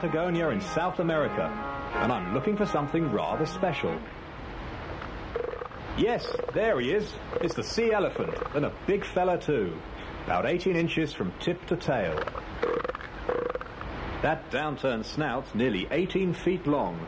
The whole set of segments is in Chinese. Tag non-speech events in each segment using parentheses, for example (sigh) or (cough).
Patagonia in South America, and I'm looking for something rather special. Yes, there he is. It's the sea elephant, and a big fella too. About 18 inches from tip to tail. That downturned snout's nearly 18 feet long.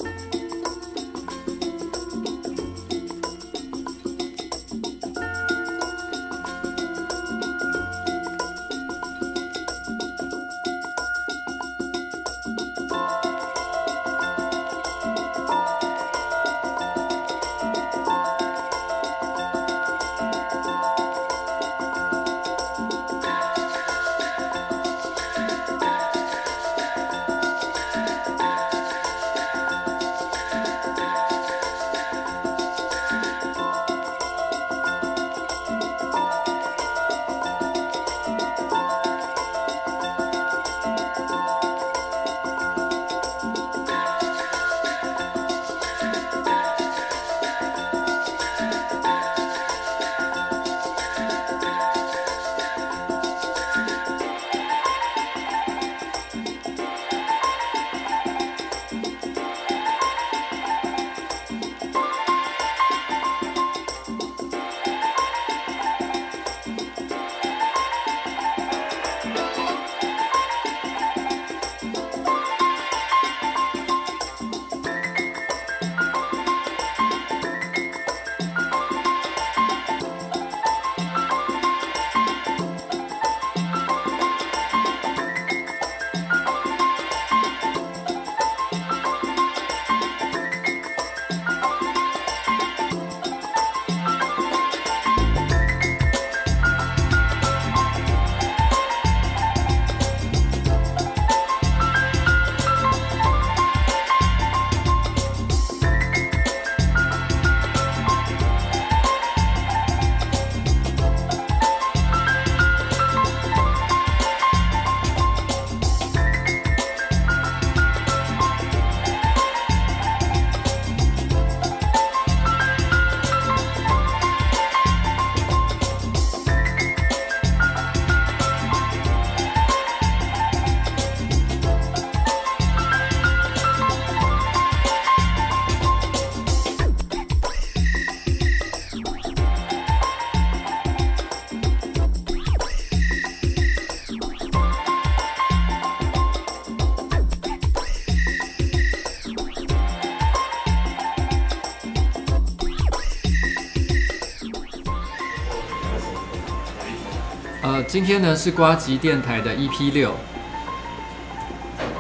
今天呢是瓜吉电台的 EP 六，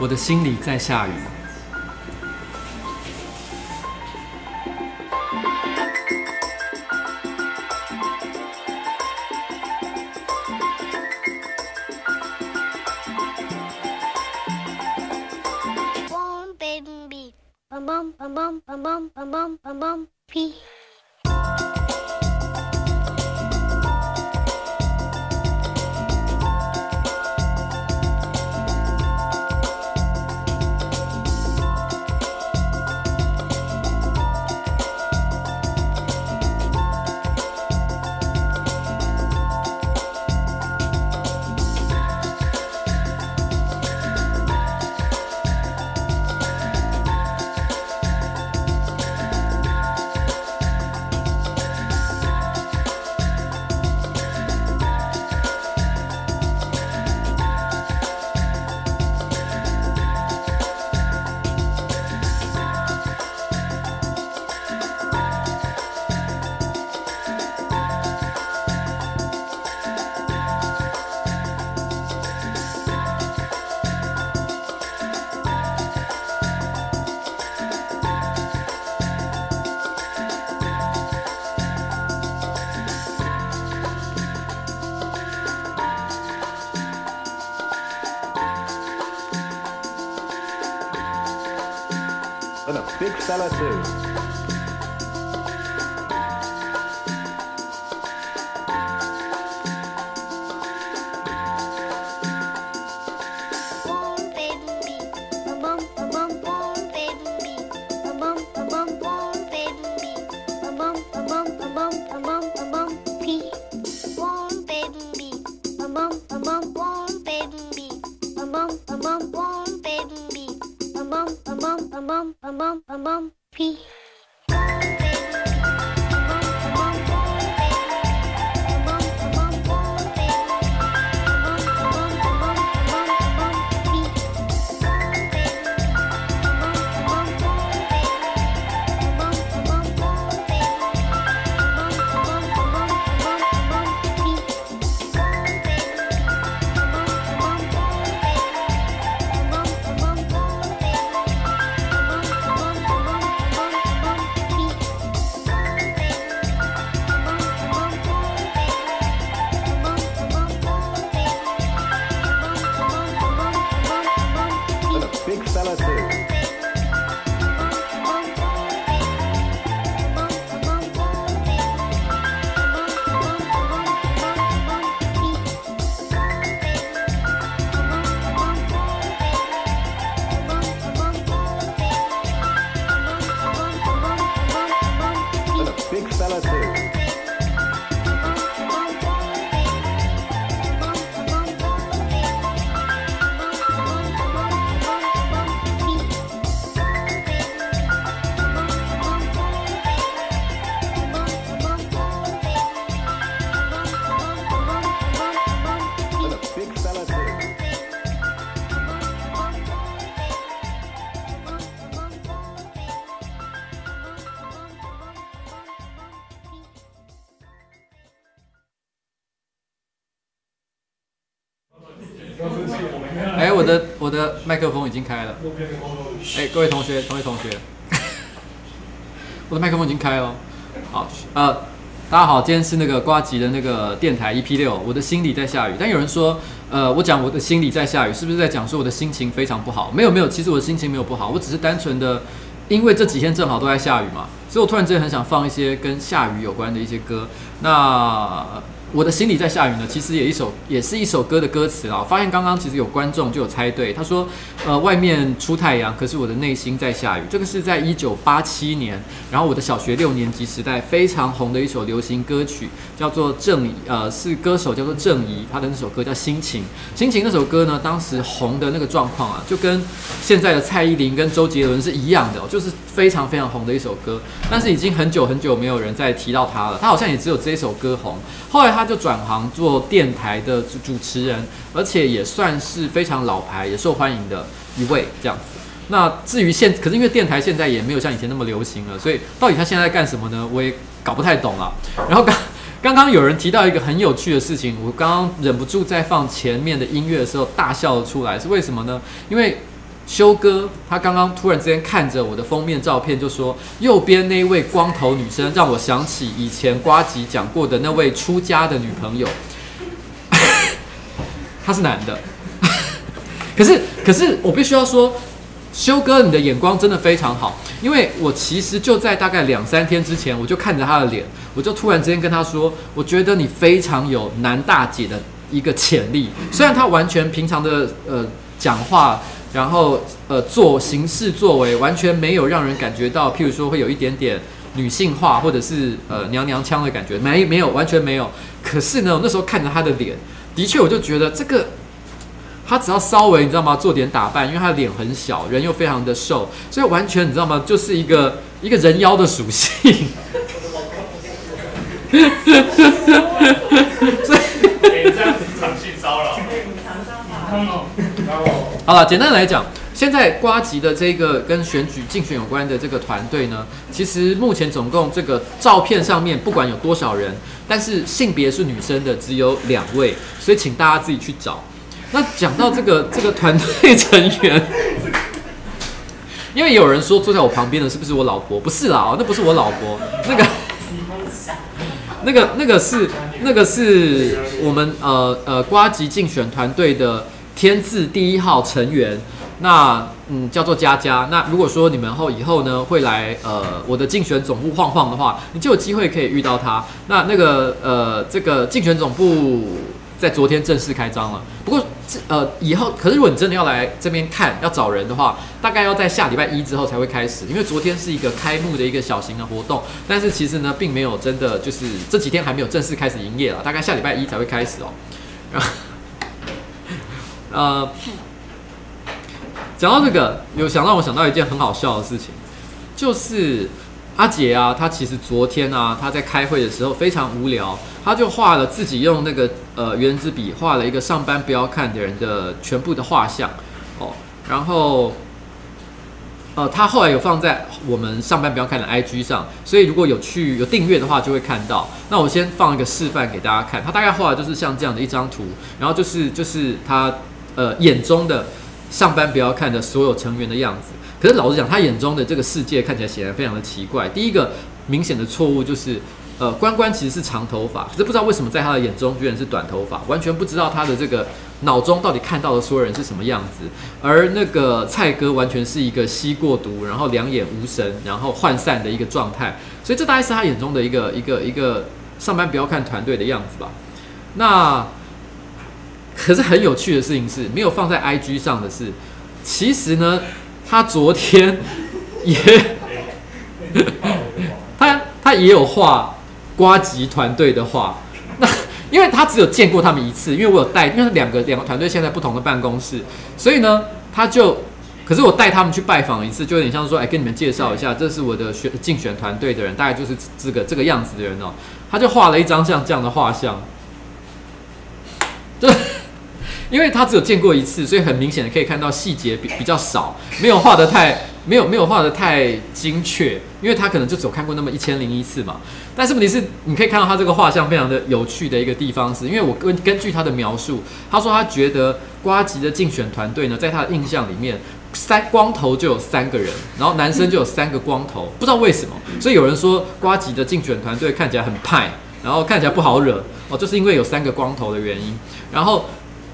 我的心里在下雨。Pee. 麦克风已经开了。哎，各位同学，同学同学，(laughs) 我的麦克风已经开了。好，呃，大家好，今天是那个呱吉的那个电台 EP 六，我的心里在下雨。但有人说，呃，我讲我的心里在下雨，是不是在讲说我的心情非常不好？没有没有，其实我的心情没有不好，我只是单纯的，因为这几天正好都在下雨嘛，所以我突然之间很想放一些跟下雨有关的一些歌。那我的心里在下雨呢，其实也一首，也是一首歌的歌词啊。发现刚刚其实有观众就有猜对，他说，呃，外面出太阳，可是我的内心在下雨。这个是在一九八七年，然后我的小学六年级时代非常红的一首流行歌曲，叫做郑怡，呃，是歌手叫做郑怡，他的那首歌叫《心情》。《心情》那首歌呢，当时红的那个状况啊，就跟现在的蔡依林跟周杰伦是一样的，就是非常非常红的一首歌。但是已经很久很久没有人再提到他了，他好像也只有这一首歌红。后来他。他就转行做电台的主主持人，而且也算是非常老牌、也受欢迎的一位这样子。那至于现，可是因为电台现在也没有像以前那么流行了，所以到底他现在在干什么呢？我也搞不太懂啊。(laughs) 然后刚刚刚有人提到一个很有趣的事情，我刚刚忍不住在放前面的音乐的时候大笑了出来，是为什么呢？因为。修哥，他刚刚突然之间看着我的封面照片，就说：“右边那位光头女生，让我想起以前瓜吉讲过的那位出家的女朋友。(laughs) ”他是男的，(laughs) 可是，可是我必须要说，修哥，你的眼光真的非常好，因为我其实就在大概两三天之前，我就看着他的脸，我就突然之间跟他说：“我觉得你非常有男大姐的一个潜力。”虽然他完全平常的呃讲话。然后，呃，做形式作为完全没有让人感觉到，譬如说会有一点点女性化，或者是呃娘娘腔的感觉，没没有，完全没有。可是呢，我那时候看着他的脸，的确我就觉得这个，他只要稍微你知道吗，做点打扮，因为他的脸很小，人又非常的瘦，所以完全你知道吗，就是一个一个人妖的属性。所 (laughs) 以，这样子场性骚扰。好了，简单来讲，现在瓜吉的这个跟选举竞选有关的这个团队呢，其实目前总共这个照片上面不管有多少人，但是性别是女生的只有两位，所以请大家自己去找。那讲到这个 (laughs) 这个团队成员，因为有人说坐在我旁边的是不是我老婆？不是啦，哦，那不是我老婆，那个 (laughs) 那个那个是那个是我们呃呃瓜吉竞选团队的。天字第一号成员，那嗯叫做佳佳。那如果说你们后以后呢会来呃我的竞选总部晃晃的话，你就有机会可以遇到他。那那个呃这个竞选总部在昨天正式开张了。不过呃以后，可是如果你真的要来这边看要找人的话，大概要在下礼拜一之后才会开始，因为昨天是一个开幕的一个小型的活动。但是其实呢并没有真的就是这几天还没有正式开始营业了，大概下礼拜一才会开始哦。呃，讲到这个，有想让我想到一件很好笑的事情，就是阿杰啊，他其实昨天啊，他在开会的时候非常无聊，他就画了自己用那个呃原子笔画了一个上班不要看的人的全部的画像哦，然后呃，他后来有放在我们上班不要看的 IG 上，所以如果有去有订阅的话，就会看到。那我先放一个示范给大家看，他大概画的就是像这样的一张图，然后就是就是他。呃，眼中的上班不要看的所有成员的样子，可是老实讲，他眼中的这个世界看起来显然非常的奇怪。第一个明显的错误就是，呃，关关其实是长头发，可是不知道为什么在他的眼中居然是短头发，完全不知道他的这个脑中到底看到的所有人是什么样子。而那个蔡哥完全是一个吸过毒，然后两眼无神，然后涣散的一个状态，所以这大概是他眼中的一个一个一个上班不要看团队的样子吧。那。可是很有趣的事情是，没有放在 IG 上的是，其实呢，他昨天也，(laughs) 他他也有画瓜吉团队的画。那因为他只有见过他们一次，因为我有带，因为两个两个团队现在不同的办公室，所以呢，他就，可是我带他们去拜访一次，就有点像说，哎，跟你们介绍一下，这是我的选竞选团队的人，大概就是这个这个样子的人哦。他就画了一张像这样的画像，对。(laughs) 因为他只有见过一次，所以很明显的可以看到细节比比较少，没有画得太没有没有画得太精确，因为他可能就只有看过那么一千零一次嘛。但是问题是，你可以看到他这个画像非常的有趣的一个地方是，因为我根根据他的描述，他说他觉得瓜吉的竞选团队呢，在他的印象里面，三光头就有三个人，然后男生就有三个光头，不知道为什么，所以有人说瓜吉的竞选团队看起来很派，然后看起来不好惹哦，就是因为有三个光头的原因。然后，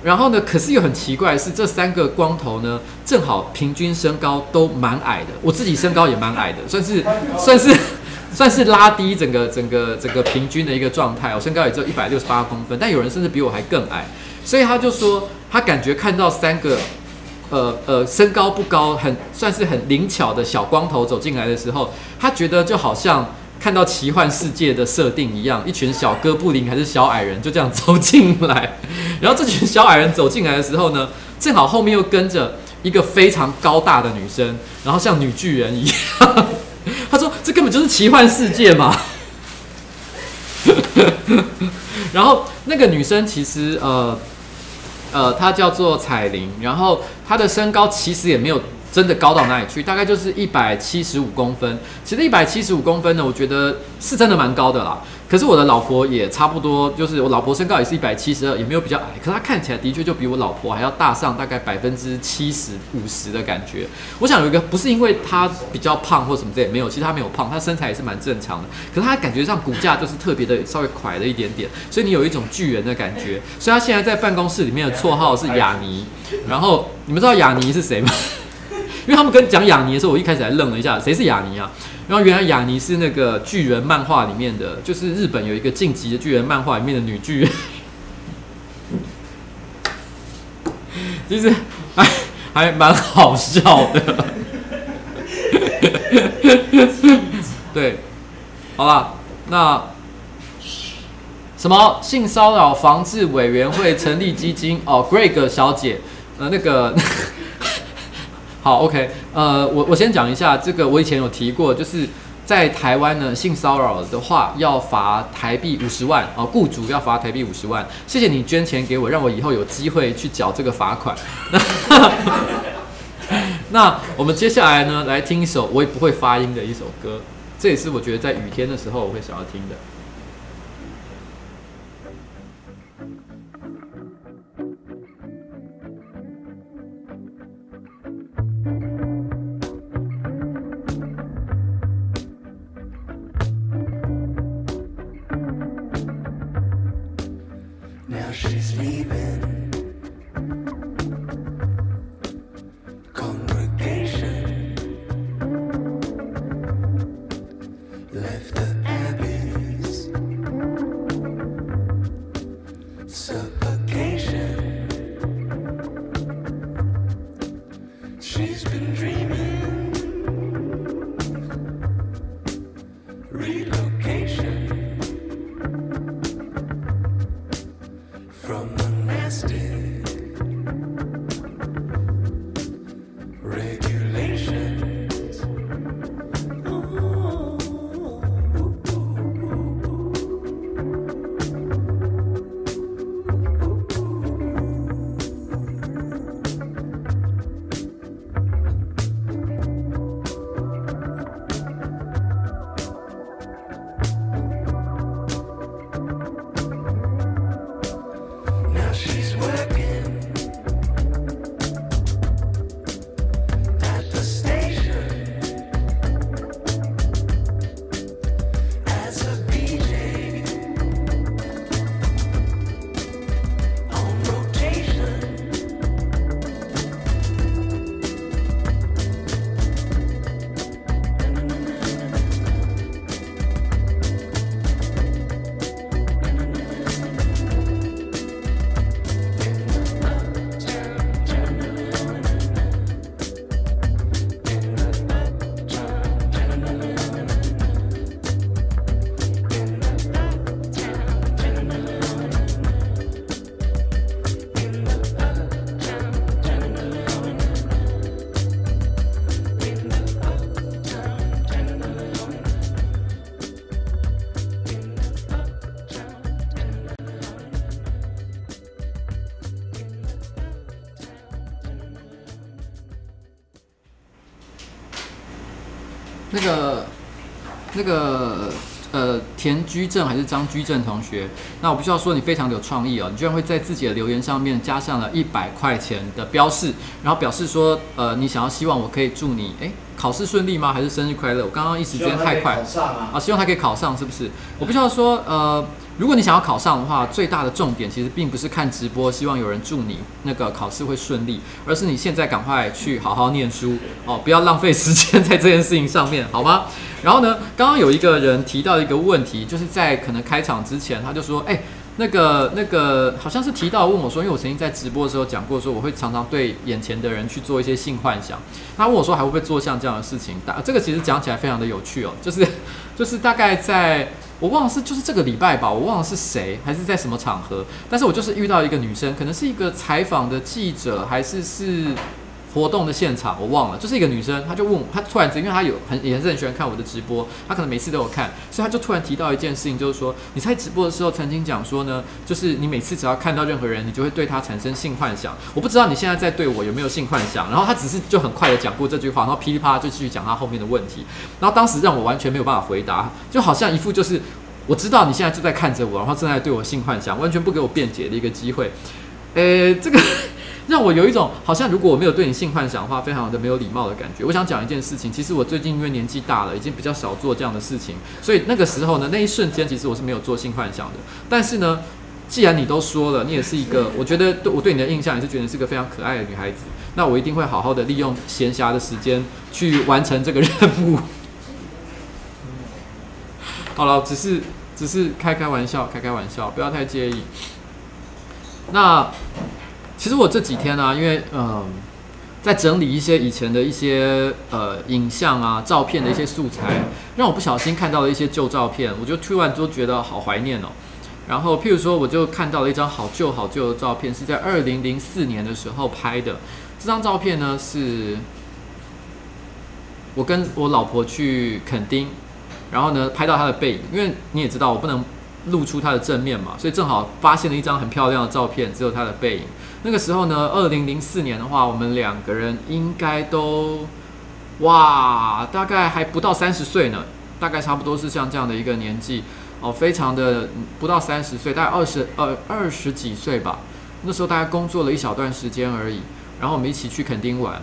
然后呢，可是又很奇怪是，这三个光头呢，正好平均身高都蛮矮的，我自己身高也蛮矮的，算是算是 (laughs) 算是拉低整个整个整个平均的一个状态。我身高也只有一百六十八公分，但有人甚至比我还更矮，所以他就说。他感觉看到三个，呃呃，身高不高，很算是很灵巧的小光头走进来的时候，他觉得就好像看到奇幻世界的设定一样，一群小哥布林还是小矮人就这样走进来，然后这群小矮人走进来的时候呢，正好后面又跟着一个非常高大的女生，然后像女巨人一样，(laughs) 他说这根本就是奇幻世界嘛，然后那个女生其实呃。呃，她叫做彩玲，然后她的身高其实也没有真的高到哪里去，大概就是一百七十五公分。其实一百七十五公分呢，我觉得是真的蛮高的啦。可是我的老婆也差不多，就是我老婆身高也是一百七十二，也没有比较矮。可是她看起来的确就比我老婆还要大上大概百分之七十五十的感觉。我想有一个不是因为她比较胖或什么之类，没有，其实她没有胖，她身材也是蛮正常的。可是她感觉上骨架就是特别的稍微垮了一点点，所以你有一种巨人的感觉。所以她现在在办公室里面的绰号是雅尼。然后你们知道雅尼是谁吗？因为他们跟讲雅尼的时候，我一开始还愣了一下，谁是雅尼啊？然后原来雅尼是那个巨人漫画里面的，就是日本有一个晋级的巨人漫画里面的女巨人，其实还还蛮好笑的。对，好吧，那什么性骚扰防治委员会成立基金哦，Greg 小姐，呃，那个。好，OK，呃，我我先讲一下这个，我以前有提过，就是在台湾呢，性骚扰的话要罚台币五十万啊，雇主要罚台币五十万。谢谢你捐钱给我，让我以后有机会去缴这个罚款。那，(laughs) 那我们接下来呢，来听一首我也不会发音的一首歌，这也是我觉得在雨天的时候我会想要听的。那个，那个呃，田居正还是张居正同学？那我必须要说你非常的有创意哦，你居然会在自己的留言上面加上了一百块钱的标示，然后表示说，呃，你想要希望我可以祝你，诶，考试顺利吗？还是生日快乐？我刚刚一时间太快，啊，啊，希望他可以考上，是不是？我必须要说，呃。如果你想要考上的话，最大的重点其实并不是看直播，希望有人祝你那个考试会顺利，而是你现在赶快去好好念书哦，不要浪费时间在这件事情上面，好吗？(laughs) 然后呢，刚刚有一个人提到一个问题，就是在可能开场之前，他就说，哎，那个那个好像是提到问我说，因为我曾经在直播的时候讲过，说我会常常对眼前的人去做一些性幻想，他问我说还会不会做像这样的事情？大这个其实讲起来非常的有趣哦，就是就是大概在。我忘了是就是这个礼拜吧，我忘了是谁还是在什么场合，但是我就是遇到一个女生，可能是一个采访的记者，还是是活动的现场，我忘了，就是一个女生，她就问我，她突然间，因为她有很也是很喜欢看我的直播，她可能每次都有看，所以她就突然提到一件事情，就是说你在直播的时候曾经讲说呢，就是你每次只要看到任何人，你就会对他产生性幻想。我不知道你现在在对我有没有性幻想，然后她只是就很快的讲过这句话，然后噼里啪啦就继续讲她后面的问题，然后当时让我完全没有办法回答，就好像一副就是我知道你现在就在看着我，然后正在对我性幻想，完全不给我辩解的一个机会，诶，这个。让我有一种好像如果我没有对你性幻想的话，非常的没有礼貌的感觉。我想讲一件事情，其实我最近因为年纪大了，已经比较少做这样的事情，所以那个时候呢，那一瞬间其实我是没有做性幻想的。但是呢，既然你都说了，你也是一个，我觉得对我对你的印象也是觉得是个非常可爱的女孩子，那我一定会好好的利用闲暇的时间去完成这个任务。(laughs) 好了，只是只是开开玩笑，开开玩笑，不要太介意。那。其实我这几天呢、因为嗯、在整理一些以前的一些呃影像啊、照片的一些素材，让我不小心看到了一些旧照片，我就突然就觉得好怀念哦。然后，譬如说，我就看到了一张好旧好旧的照片，是在二零零四年的时候拍的。这张照片呢，是我跟我老婆去垦丁，然后呢，拍到她的背影。因为你也知道，我不能露出他的正面嘛，所以正好发现了一张很漂亮的照片，只有他的背影。那个时候呢，二零零四年的话，我们两个人应该都，哇，大概还不到三十岁呢，大概差不多是像这样的一个年纪哦，非常的不到三十岁，大概二十二二十几岁吧。那时候大概工作了一小段时间而已，然后我们一起去垦丁玩。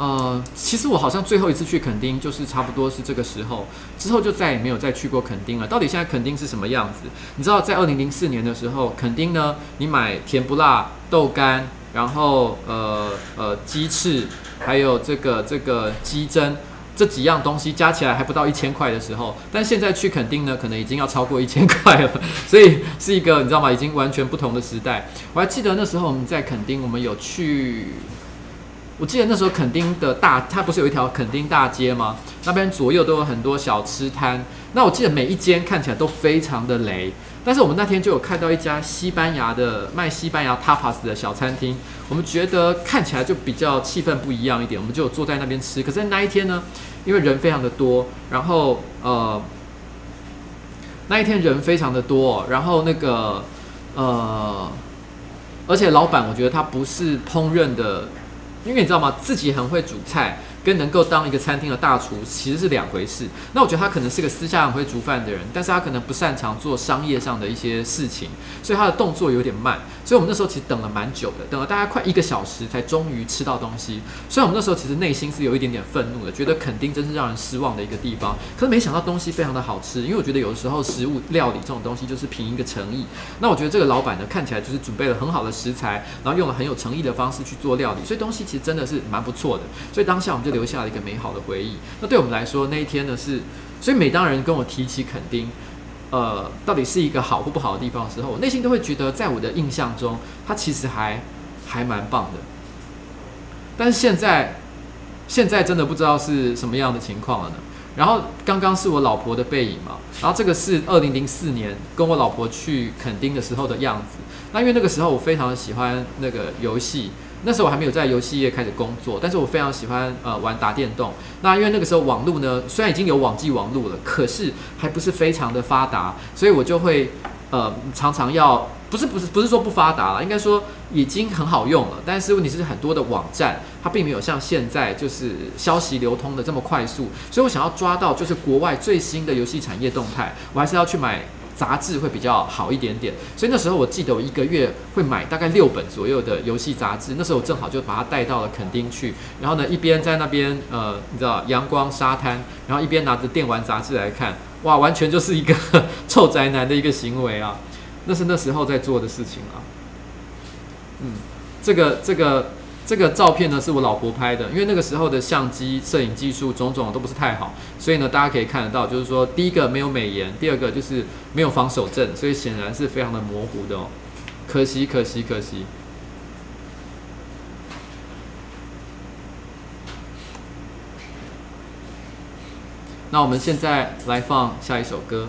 呃，其实我好像最后一次去垦丁就是差不多是这个时候，之后就再也没有再去过垦丁了。到底现在垦丁是什么样子？你知道，在二零零四年的时候，垦丁呢，你买甜不辣豆干，然后呃呃鸡翅，还有这个这个鸡胗这几样东西加起来还不到一千块的时候，但现在去垦丁呢，可能已经要超过一千块了。所以是一个你知道吗？已经完全不同的时代。我还记得那时候我们在垦丁，我们有去。我记得那时候垦丁的大，它不是有一条垦丁大街吗？那边左右都有很多小吃摊。那我记得每一间看起来都非常的雷，但是我们那天就有看到一家西班牙的卖西班牙 tapas 的小餐厅，我们觉得看起来就比较气氛不一样一点，我们就坐在那边吃。可是那一天呢，因为人非常的多，然后呃，那一天人非常的多，然后那个呃，而且老板我觉得他不是烹饪的。因为你知道吗？自己很会煮菜，跟能够当一个餐厅的大厨其实是两回事。那我觉得他可能是个私下很会煮饭的人，但是他可能不擅长做商业上的一些事情，所以他的动作有点慢。所以我们那时候其实等了蛮久的，等了大概快一个小时才终于吃到东西。所以我们那时候其实内心是有一点点愤怒的，觉得肯丁真是让人失望的一个地方。可是没想到东西非常的好吃，因为我觉得有的时候食物料理这种东西就是凭一个诚意。那我觉得这个老板呢，看起来就是准备了很好的食材，然后用了很有诚意的方式去做料理，所以东西其实真的是蛮不错的。所以当下我们就留下了一个美好的回忆。那对我们来说，那一天呢是，所以每当人跟我提起垦丁，呃，到底是一个好或不好的地方的时候，我内心都会觉得，在我的印象中，它其实还还蛮棒的。但是现在，现在真的不知道是什么样的情况了呢？然后刚刚是我老婆的背影嘛，然后这个是二零零四年跟我老婆去垦丁的时候的样子。那因为那个时候我非常喜欢那个游戏。那时候我还没有在游戏业开始工作，但是我非常喜欢呃玩打电动。那因为那个时候网络呢，虽然已经有网际网络了，可是还不是非常的发达，所以我就会呃常常要不是不是不是说不发达了，应该说已经很好用了。但是问题是很多的网站它并没有像现在就是消息流通的这么快速，所以我想要抓到就是国外最新的游戏产业动态，我还是要去买。杂志会比较好一点点，所以那时候我记得我一个月会买大概六本左右的游戏杂志。那时候我正好就把它带到了垦丁去，然后呢一边在那边呃，你知道阳光沙滩，然后一边拿着电玩杂志来看，(laughs) 哇，完全就是一个 (laughs) 臭宅男的一个行为啊！那是那时候在做的事情啊。嗯，这个这个。这个照片呢是我老婆拍的，因为那个时候的相机摄影技术种种都不是太好，所以呢大家可以看得到，就是说第一个没有美颜，第二个就是没有防手震，所以显然是非常的模糊的哦，可惜可惜可惜。那我们现在来放下一首歌。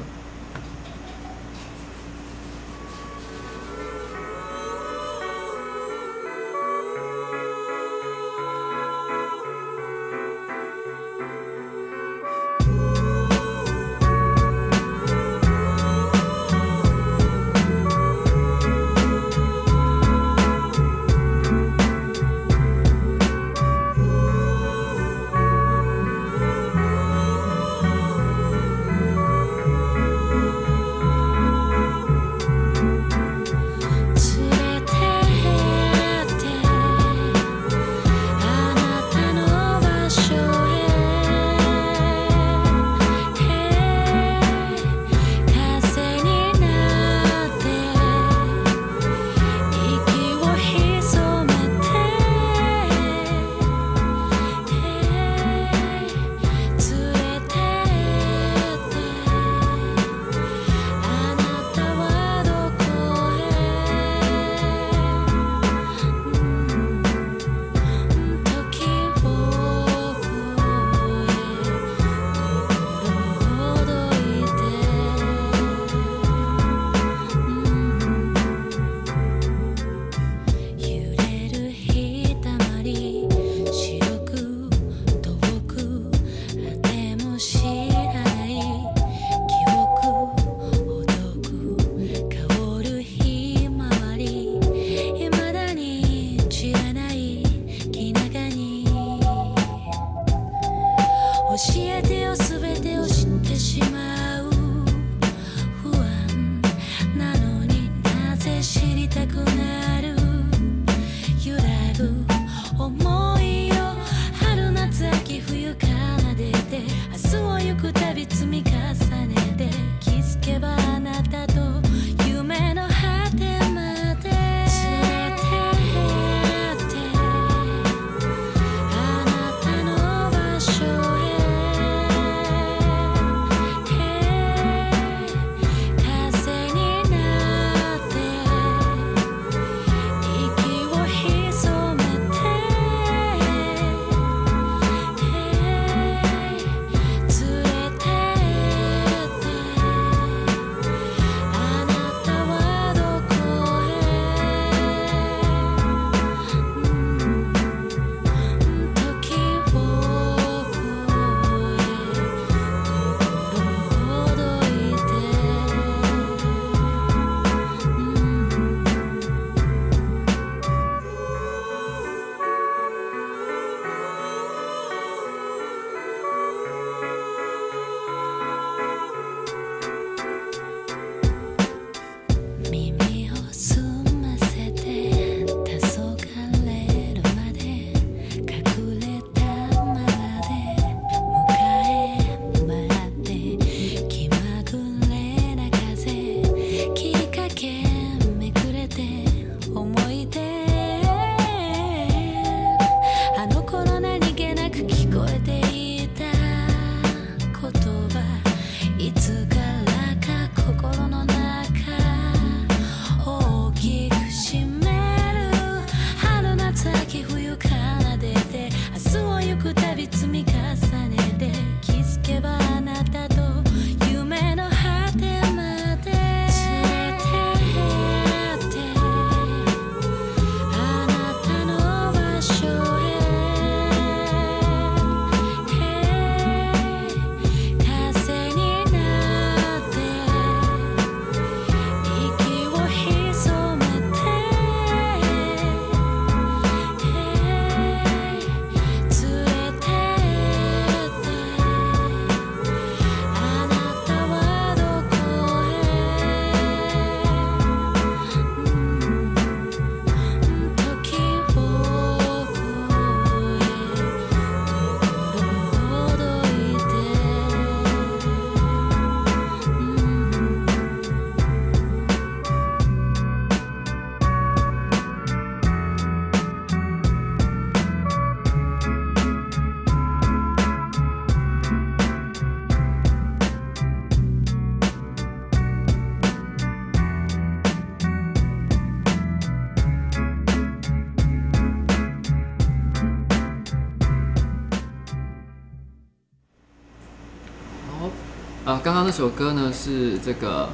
那首歌呢是这个，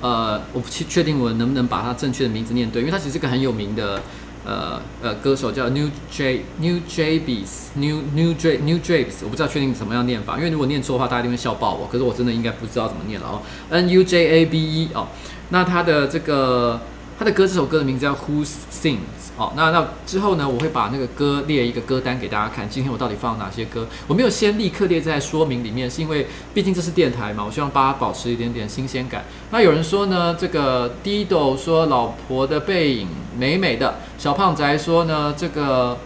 呃，我不确定我能不能把它正确的名字念对，因为它其实是个很有名的，呃呃，歌手叫 New J New Jabeez New New J New Jabeez，我不知道确定怎么样念法，因为如果念错的话，大家一定会笑爆我。可是我真的应该不知道怎么念了哦，N U J A B E 哦，那他的这个他的歌，这首歌的名字叫 Who's Sing。好，那那之后呢，我会把那个歌列一个歌单给大家看。今天我到底放哪些歌？我没有先立刻列在说明里面，是因为毕竟这是电台嘛，我希望大家保持一点点新鲜感。那有人说呢，这个 Dido 说老婆的背影美美的，小胖宅说呢，这个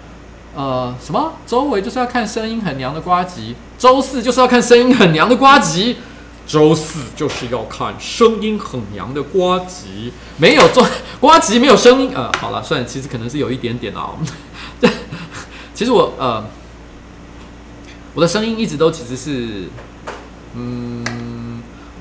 呃什么周围就是要看声音很娘的瓜吉，周四就是要看声音很娘的瓜吉。周四就是要看声音很娘的瓜吉，没有做瓜吉没有声音，呃，好了，算了，其实可能是有一点点哦。(laughs) 其实我呃，我的声音一直都其实是，嗯。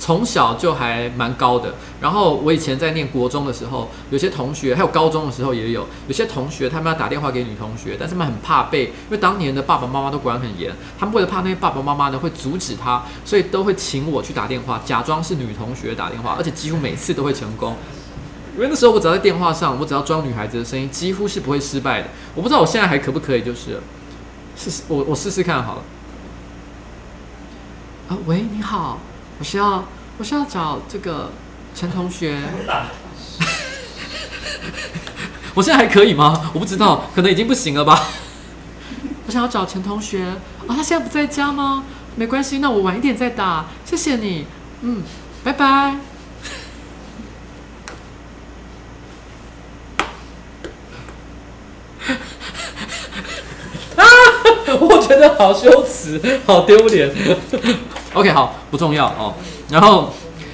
从小就还蛮高的，然后我以前在念国中的时候，有些同学还有高中的时候也有，有些同学他们要打电话给女同学，但是他们很怕被，因为当年的爸爸妈妈都管很严，他们为了怕那些爸爸妈妈呢会阻止他，所以都会请我去打电话，假装是女同学打电话，而且几乎每次都会成功。因为那时候我只要在电话上，我只要装女孩子的声音，几乎是不会失败的。我不知道我现在还可不可以，就是试试我我试试看好了。啊，喂，你好，我需要。我是要找这个陈同学，(laughs) 我现在还可以吗？我不知道，可能已经不行了吧。我想要找陈同学啊，他现在不在家吗？没关系，那我晚一点再打。谢谢你，嗯，拜拜。(laughs) 啊，我觉得好羞耻，好丢脸。OK，好，不重要哦。然后，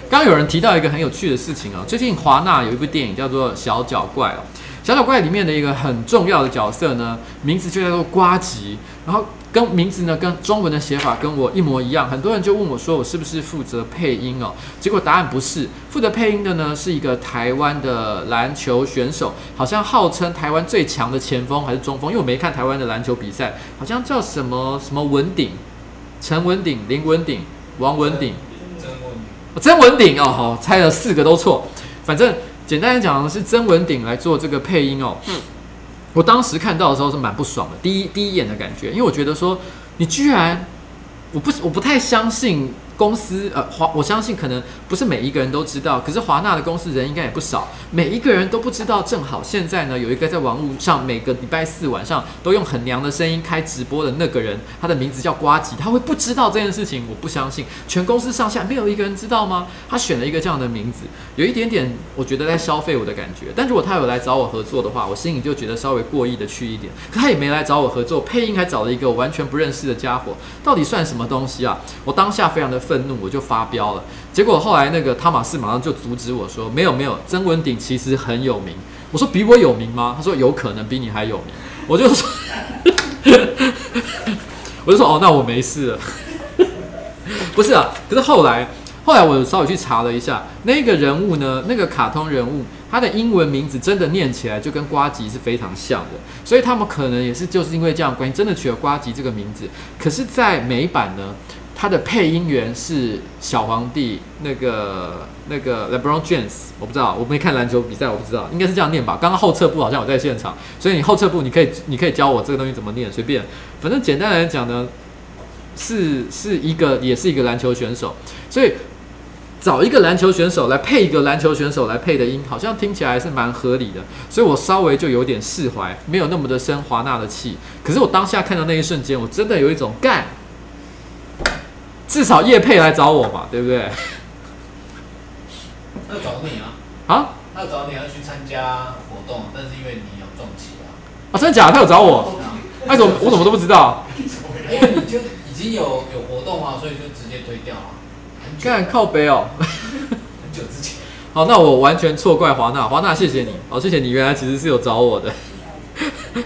刚刚有人提到一个很有趣的事情啊，最近华纳有一部电影叫做《小脚怪》哦，《小脚怪》里面的一个很重要的角色呢，名字就叫做瓜吉，然后跟名字呢跟中文的写法跟我一模一样，很多人就问我说我是不是负责配音哦，结果答案不是，负责配音的呢是一个台湾的篮球选手，好像号称台湾最强的前锋还是中锋，因为我没看台湾的篮球比赛，好像叫什么什么文鼎、陈文鼎、林文鼎、王文鼎。曾文鼎哦，好，猜了四个都错。反正简单的讲是曾文鼎来做这个配音哦。嗯，我当时看到的时候是蛮不爽的，第一第一眼的感觉，因为我觉得说你居然，我不我不太相信。公司呃华，我相信可能不是每一个人都知道，可是华纳的公司人应该也不少，每一个人都不知道。正好现在呢，有一个在网络上每个礼拜四晚上都用很娘的声音开直播的那个人，他的名字叫瓜吉，他会不知道这件事情？我不相信，全公司上下没有一个人知道吗？他选了一个这样的名字，有一点点我觉得在消费我的感觉。但如果他有来找我合作的话，我心里就觉得稍微过意的去一点。可他也没来找我合作，配音还找了一个完全不认识的家伙，到底算什么东西啊？我当下非常的愤怒，我就发飙了。结果后来那个汤马士马上就阻止我说：“没有没有，曾文鼎其实很有名。”我说：“比我有名吗？”他说：“有可能比你还有名。”我就说：“我就说哦，那我没事了。”不是啊，可是后来后来我稍微去查了一下，那个人物呢，那个卡通人物，他的英文名字真的念起来就跟瓜吉是非常像的，所以他们可能也是就是因为这样关系，真的取了瓜吉这个名字。可是，在美版呢？他的配音员是小皇帝，那个那个 LeBron James，我不知道，我没看篮球比赛，我不知道，应该是这样念吧。刚刚后撤步好像我在现场，所以你后撤步你可以你可以教我这个东西怎么念，随便，反正简单来讲呢，是是一个也是一个篮球选手，所以找一个篮球选手来配一个篮球选手来配的音，好像听起来是蛮合理的，所以我稍微就有点释怀，没有那么的生华纳的气。可是我当下看到那一瞬间，我真的有一种干。至少叶佩来找我嘛，对不对？他要找你啊！啊？他要找你要去参加活动，但是因为你有撞期啊。啊，真的假的？他有找我？他怎么我怎么都不知道？因为你就已经有有活动啊，所以就直接推掉啊。看靠北哦。很久之前。(laughs) 好，那我完全错怪华纳，华纳谢谢你，好谢谢你，原来其实是有找我的。(laughs)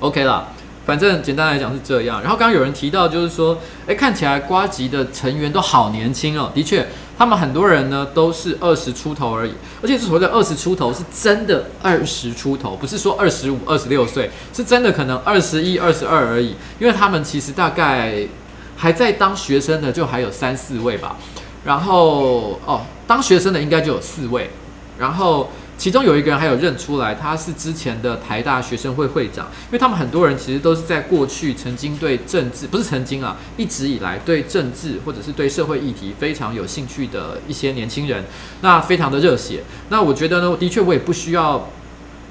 OK 啦。反正简单来讲是这样，然后刚刚有人提到，就是说，哎，看起来瓜吉的成员都好年轻哦。的确，他们很多人呢都是二十出头而已，而且所谓的二十出头是真的二十出头，不是说二十五、二十六岁，是真的可能二十一、二十二而已。因为他们其实大概还在当学生的就还有三四位吧，然后哦，当学生的应该就有四位，然后。其中有一个人还有认出来，他是之前的台大学生会会长，因为他们很多人其实都是在过去曾经对政治，不是曾经啊，一直以来对政治或者是对社会议题非常有兴趣的一些年轻人，那非常的热血。那我觉得呢，的确我也不需要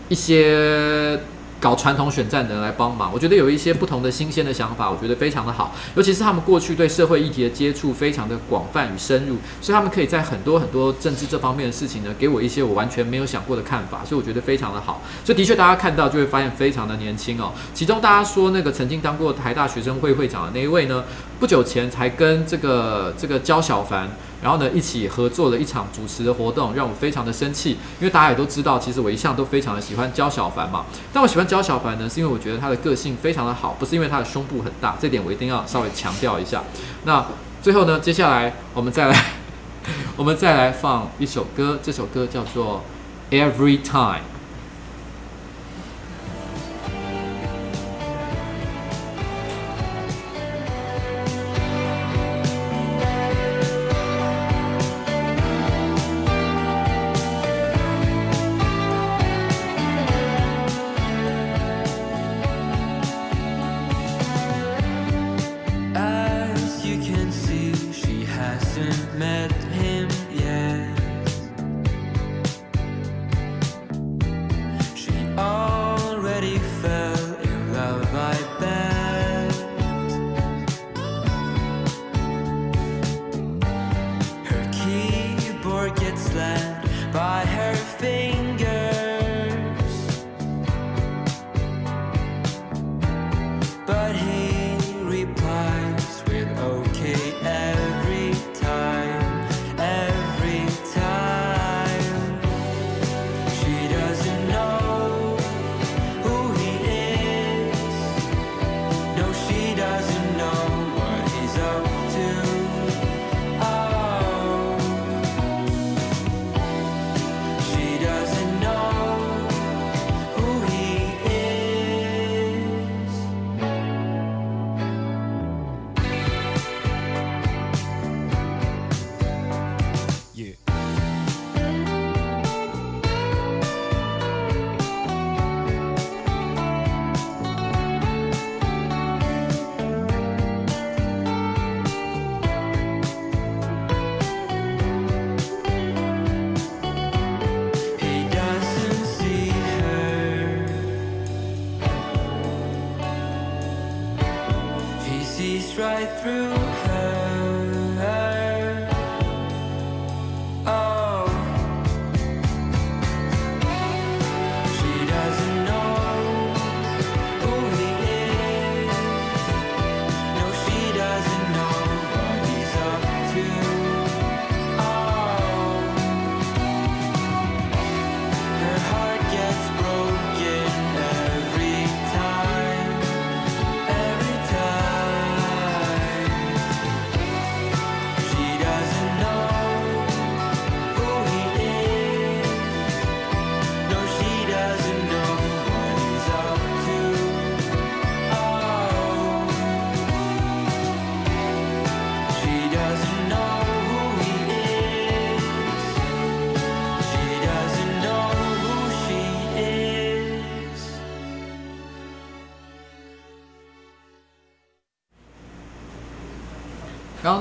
一些。搞传统选战的人来帮忙，我觉得有一些不同的新鲜的想法，我觉得非常的好。尤其是他们过去对社会议题的接触非常的广泛与深入，所以他们可以在很多很多政治这方面的事情呢，给我一些我完全没有想过的看法，所以我觉得非常的好。所以的确，大家看到就会发现非常的年轻哦。其中大家说那个曾经当过台大学生会会长的那一位呢，不久前才跟这个这个焦小凡。然后呢，一起合作了一场主持的活动，让我非常的生气。因为大家也都知道，其实我一向都非常的喜欢焦小凡嘛。但我喜欢焦小凡呢，是因为我觉得他的个性非常的好，不是因为他的胸部很大。这点我一定要稍微强调一下。那最后呢，接下来我们再来，(laughs) 我们再来放一首歌，这首歌叫做《Every Time》。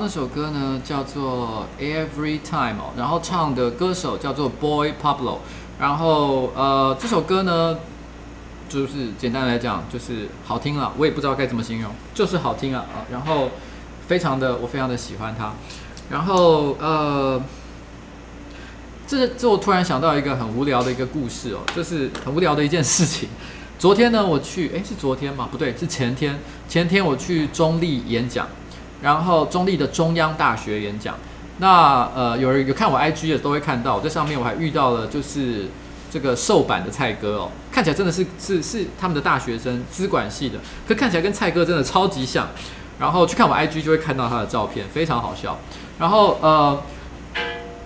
那首歌呢叫做 Every Time 哦，然后唱的歌手叫做 Boy Pablo，然后呃这首歌呢就是简单来讲就是好听了，我也不知道该怎么形容，就是好听啊啊，然后非常的我非常的喜欢它，然后呃这这我突然想到一个很无聊的一个故事哦，就是很无聊的一件事情。昨天呢我去，诶，是昨天吗？不对，是前天，前天我去中立演讲。然后中坜的中央大学演讲，那呃有人有看我 IG 的都会看到，我在上面我还遇到了就是这个瘦版的蔡哥哦，看起来真的是是是他们的大学生资管系的，可看起来跟蔡哥真的超级像。然后去看我 IG 就会看到他的照片，非常好笑。然后呃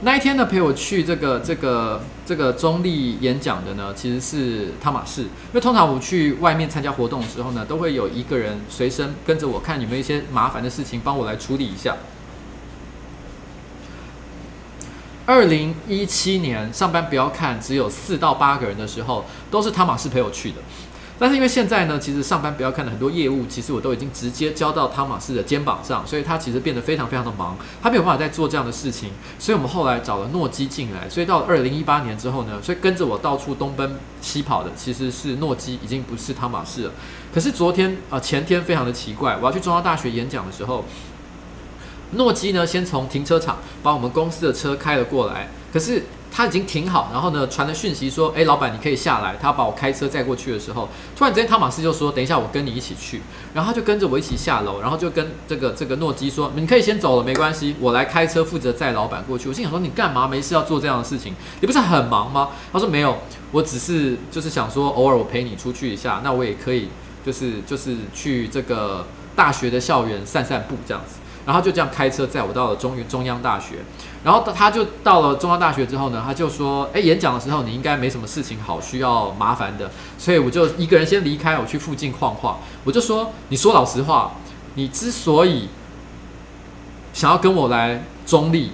那一天呢，陪我去这个这个这个中立演讲的呢，其实是汤马士。因为通常我去外面参加活动的时候呢，都会有一个人随身跟着我，看有没有一些麻烦的事情，帮我来处理一下。二零一七年上班不要看只有四到八个人的时候，都是汤马士陪我去的。但是因为现在呢，其实上班不要看的很多业务，其实我都已经直接交到汤马士的肩膀上，所以他其实变得非常非常的忙，他没有办法再做这样的事情。所以我们后来找了诺基进来，所以到了二零一八年之后呢，所以跟着我到处东奔西跑的其实是诺基，已经不是汤马士了。可是昨天啊、前天非常的奇怪，我要去中央大学演讲的时候，诺基呢先从停车场把我们公司的车开了过来，可是。他已经停好，然后呢，传了讯息说：“哎，老板，你可以下来。”他要把我开车载过去的时候，突然之间，汤马斯就说：“等一下，我跟你一起去。”然后他就跟着我一起下楼，然后就跟这个这个诺基说：“你可以先走了，没关系，我来开车负责载老板过去。”我心想说：“你干嘛？没事要做这样的事情？你不是很忙吗？”他说：“没有，我只是就是想说，偶尔我陪你出去一下，那我也可以就是就是去这个大学的校园散散步这样子。”然后就这样开车载我到了中中央大学。然后他就到了中央大学之后呢，他就说：“哎，演讲的时候你应该没什么事情好需要麻烦的，所以我就一个人先离开，我去附近晃晃。我就说，你说老实话，你之所以想要跟我来中坜，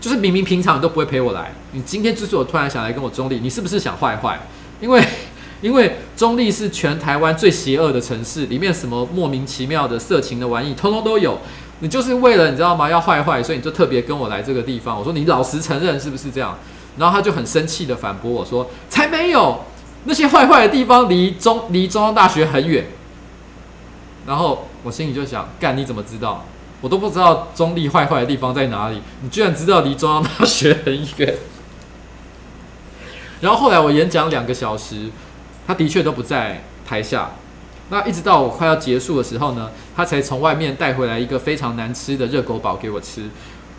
就是明明平常你都不会陪我来，你今天之所以突然想来跟我中坜，你是不是想坏坏？因为 (laughs) 因为中坜是全台湾最邪恶的城市，里面什么莫名其妙的色情的玩意，通通都有。”你就是为了你知道吗？要坏坏，所以你就特别跟我来这个地方。我说你老实承认是不是这样？然后他就很生气的反驳我说：“才没有，那些坏坏的地方离中离中央大学很远。”然后我心里就想：干你怎么知道？我都不知道中立坏坏的地方在哪里，你居然知道离中央大学很远。然后后来我演讲两个小时，他的确都不在台下。那一直到我快要结束的时候呢，他才从外面带回来一个非常难吃的热狗堡给我吃。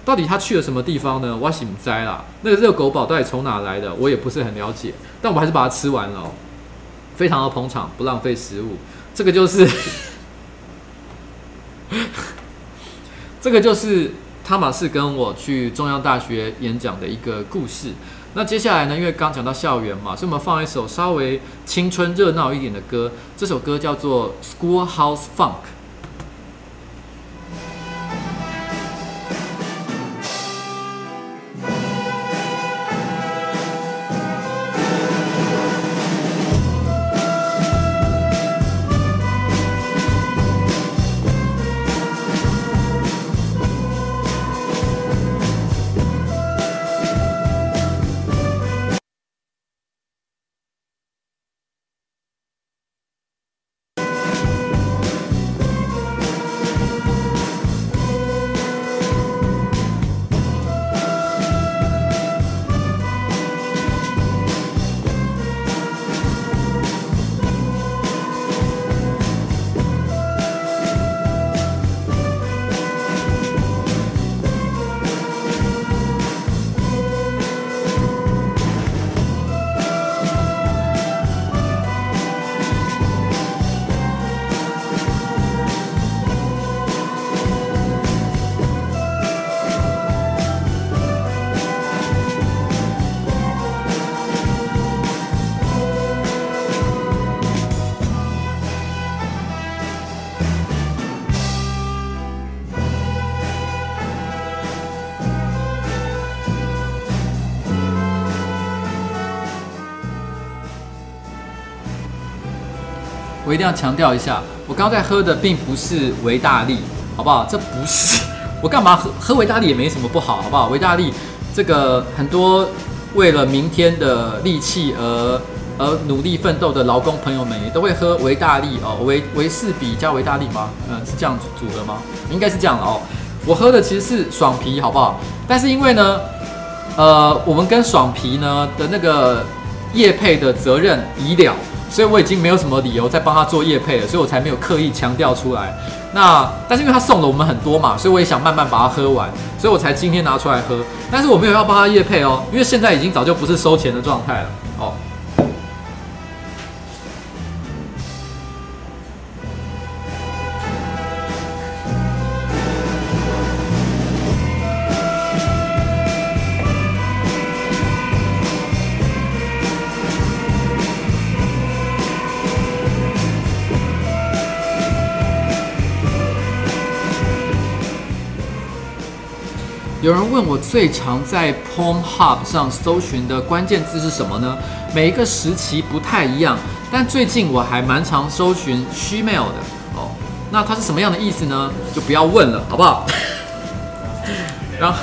到底他去了什么地方呢？我是不知道啦。那个热狗堡到底从哪来的？我也不是很了解。但我还是把它吃完了，非常的捧场，不浪费食物。这个就是，(laughs) 这个就是汤马士跟我去中央大学演讲的一个故事。那接下来呢？因为刚讲到校园嘛，所以我们放一首稍微青春热闹一点的歌。这首歌叫做《Schoolhouse Funk》。一定要强调一下，我刚才喝的并不是维大利，好不好？这不是 (laughs) 我干嘛喝喝维大利也没什么不好，好不好？维大利这个很多为了明天的力气而而努力奋斗的劳工朋友们也都会喝维大利哦，维维士比加维大利吗？嗯，是这样组合吗？应该是这样的哦。我喝的其实是爽啤，好不好？但是因为呢，呃，我们跟爽啤呢的那个业配的责任已了。所以我已经没有什么理由再帮他做业配了，所以我才没有刻意强调出来。那但是因为他送了我们很多嘛，所以我也想慢慢把它喝完，所以我才今天拿出来喝。但是我没有要帮他业配哦，因为现在已经早就不是收钱的状态了问我最常在 p o m h u b 上搜寻的关键字是什么呢？每一个时期不太一样，但最近我还蛮常搜寻 Shemale 的哦。那它是什么样的意思呢？就不要问了，好不好？(laughs) 然后。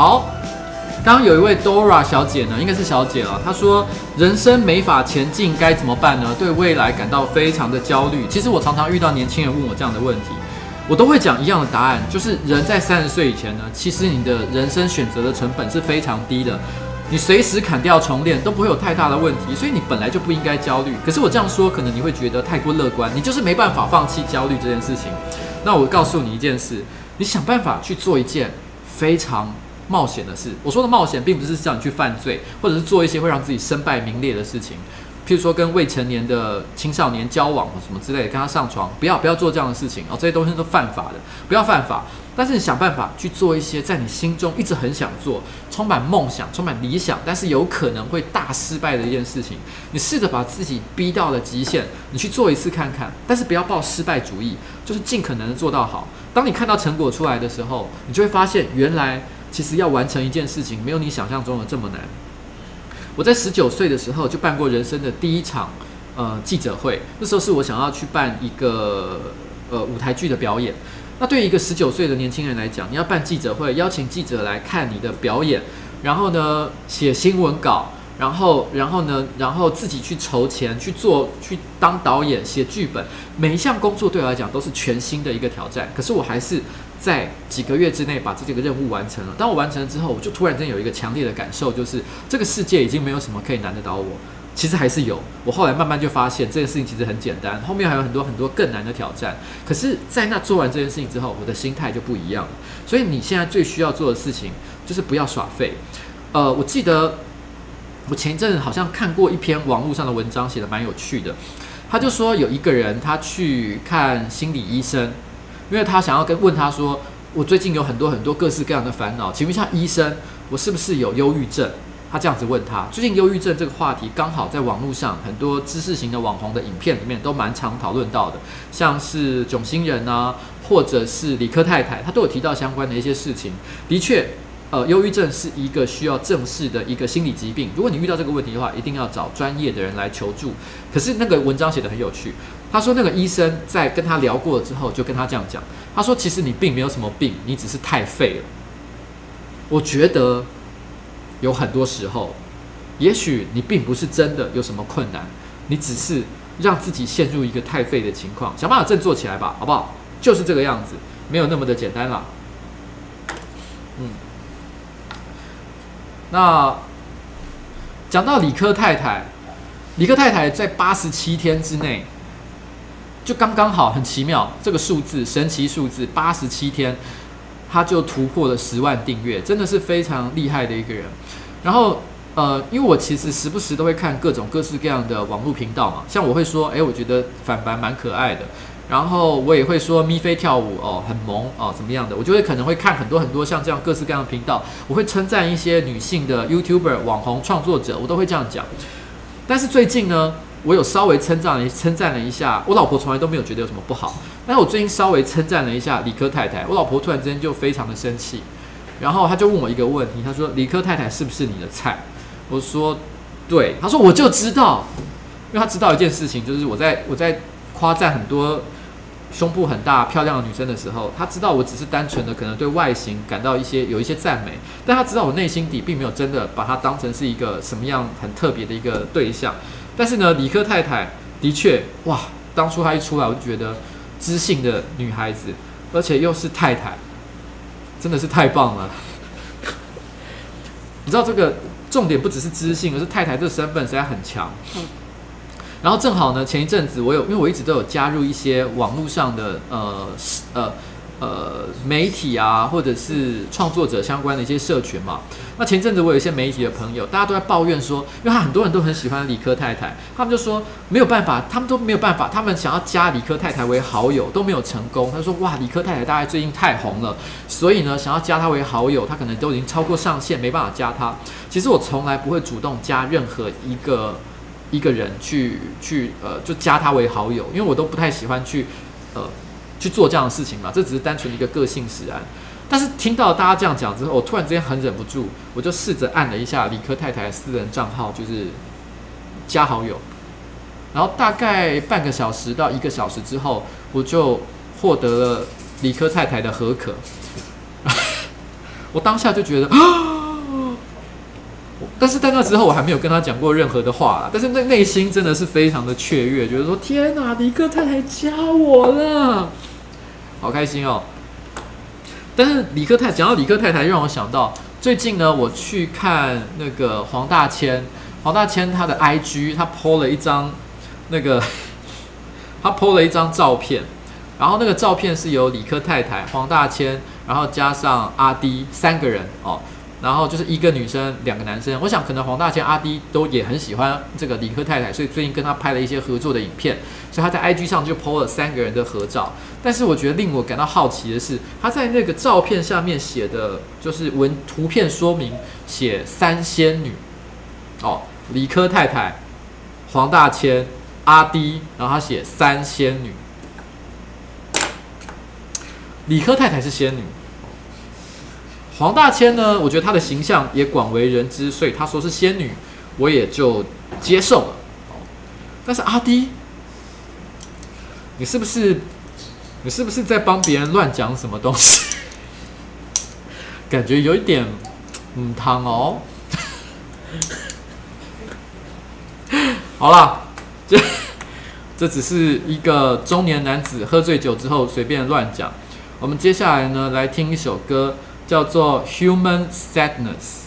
好，刚刚有一位 Dora 小姐呢，应该是小姐了。她说：“人生没法前进，该怎么办呢？对未来感到非常的焦虑。”其实我常常遇到年轻人问我这样的问题，我都会讲一样的答案，就是人在三十岁以前呢，其实你的人生选择的成本是非常低的，你随时砍掉重练都不会有太大的问题，所以你本来就不应该焦虑。可是我这样说，可能你会觉得太过乐观，你就是没办法放弃焦虑这件事情。那我告诉你一件事，你想办法去做一件非常。冒险的事，我说的冒险，并不是叫你去犯罪，或者是做一些会让自己身败名裂的事情，譬如说跟未成年的青少年交往或什么之类的，跟他上床，不要不要做这样的事情哦，这些东西都犯法的，不要犯法。但是你想办法去做一些在你心中一直很想做、充满梦想、充满理想，但是有可能会大失败的一件事情。你试着把自己逼到了极限，你去做一次看看，但是不要抱失败主义，就是尽可能的做到好。当你看到成果出来的时候，你就会发现原来。其实要完成一件事情，没有你想象中的这么难。我在十九岁的时候就办过人生的第一场呃记者会，那时候是我想要去办一个呃舞台剧的表演。那对于一个十九岁的年轻人来讲，你要办记者会，邀请记者来看你的表演，然后呢写新闻稿，然后然后呢然后自己去筹钱去做去当导演写剧本，每一项工作对我来讲都是全新的一个挑战。可是我还是。在几个月之内把这几个任务完成了。当我完成了之后，我就突然间有一个强烈的感受，就是这个世界已经没有什么可以难得倒我。其实还是有。我后来慢慢就发现，这件事情其实很简单，后面还有很多很多更难的挑战。可是，在那做完这件事情之后，我的心态就不一样了。所以，你现在最需要做的事情就是不要耍废。呃，我记得我前一阵好像看过一篇网络上的文章，写的蛮有趣的。他就说有一个人他去看心理医生。因为他想要跟问他说，我最近有很多很多各式各样的烦恼，请问一下医生，我是不是有忧郁症？他这样子问他，最近忧郁症这个话题刚好在网络上很多知识型的网红的影片里面都蛮常讨论到的，像是囧星人啊，或者是理科太太，他都有提到相关的一些事情。的确。呃，忧郁症是一个需要正视的一个心理疾病。如果你遇到这个问题的话，一定要找专业的人来求助。可是那个文章写得很有趣，他说那个医生在跟他聊过之后，就跟他这样讲，他说其实你并没有什么病，你只是太废了。我觉得有很多时候，也许你并不是真的有什么困难，你只是让自己陷入一个太废的情况，想办法振作起来吧，好不好？就是这个样子，没有那么的简单啦。嗯。那讲到理科太太，理科太太在八十七天之内，就刚刚好，很奇妙，这个数字神奇数字，八十七天，他就突破了十万订阅，真的是非常厉害的一个人。然后，呃，因为我其实时不时都会看各种各式各样的网络频道嘛，像我会说，哎，我觉得凡凡蛮可爱的。然后我也会说咪菲跳舞哦，很萌哦，怎么样的？我就会可能会看很多很多像这样各式各样的频道，我会称赞一些女性的 YouTuber 网红创作者，我都会这样讲。但是最近呢，我有稍微称赞了称赞了一下，我老婆从来都没有觉得有什么不好。但是我最近稍微称赞了一下理科太太，我老婆突然之间就非常的生气，然后她就问我一个问题，她说：“理科太太是不是你的菜？”我说：“对。”她说：“我就知道，因为她知道一件事情，就是我在我在夸赞很多。”胸部很大、漂亮的女生的时候，她知道我只是单纯的可能对外形感到一些有一些赞美，但她知道我内心底并没有真的把她当成是一个什么样很特别的一个对象。但是呢，理科太太的确哇，当初她一出来，我就觉得知性的女孩子，而且又是太太，真的是太棒了。(laughs) 你知道这个重点不只是知性，而是太太这个身份实在很强。然后正好呢，前一阵子我有，因为我一直都有加入一些网络上的呃呃呃媒体啊，或者是创作者相关的一些社群嘛。那前阵子我有一些媒体的朋友，大家都在抱怨说，因为他很多人都很喜欢理科太太，他们就说没有办法，他们都没有办法，他们想要加理科太太为好友都没有成功。他说哇，理科太太大概最近太红了，所以呢，想要加他为好友，他可能都已经超过上限，没办法加他。其实我从来不会主动加任何一个一个人去去呃，就加他为好友，因为我都不太喜欢去呃去做这样的事情嘛，这只是单纯的一个个性使然。但是听到大家这样讲之后，我突然之间很忍不住，我就试着按了一下理科太太的私人账号，就是加好友。然后大概半个小时到一个小时之后，我就获得了理科太太的核可。(laughs) 我当下就觉得，(gasps) 但是在那之后我还没有跟他讲过任何的话，但是内内心真的是非常的雀跃，觉得说天哪，理科太太加我了，好开心哦。但是理科太讲到理科太太，让我想到最近呢，我去看那个黄大千，黄大千他的 IG，他 po 了一张那个，(laughs) 他 po 了一张照片，然后那个照片是由理科太太、黄大千，然后加上阿 D 三个人哦。然后就是一个女生，两个男生。我想可能黄大千、阿滴都也很喜欢这个理科太太，所以最近跟他拍了一些合作的影片，所以他在 IG 上就 po 了三个人的合照。但是我觉得令我感到好奇的是，他在那个照片下面写的就是文图片说明写三仙女哦，理科太太、黄大千、阿滴，然后他写三仙女，理科太太是仙女。黄大千呢，我觉得他的形象也广为人知，所以他说是仙女，我也就接受了。但是阿迪，你是不是你是不是在帮别人乱讲什么东西？感觉有一点嗯汤哦。(laughs) 好啦，这这只是一个中年男子喝醉酒之后随便乱讲。我们接下来呢，来听一首歌。叫做 Human Sadness。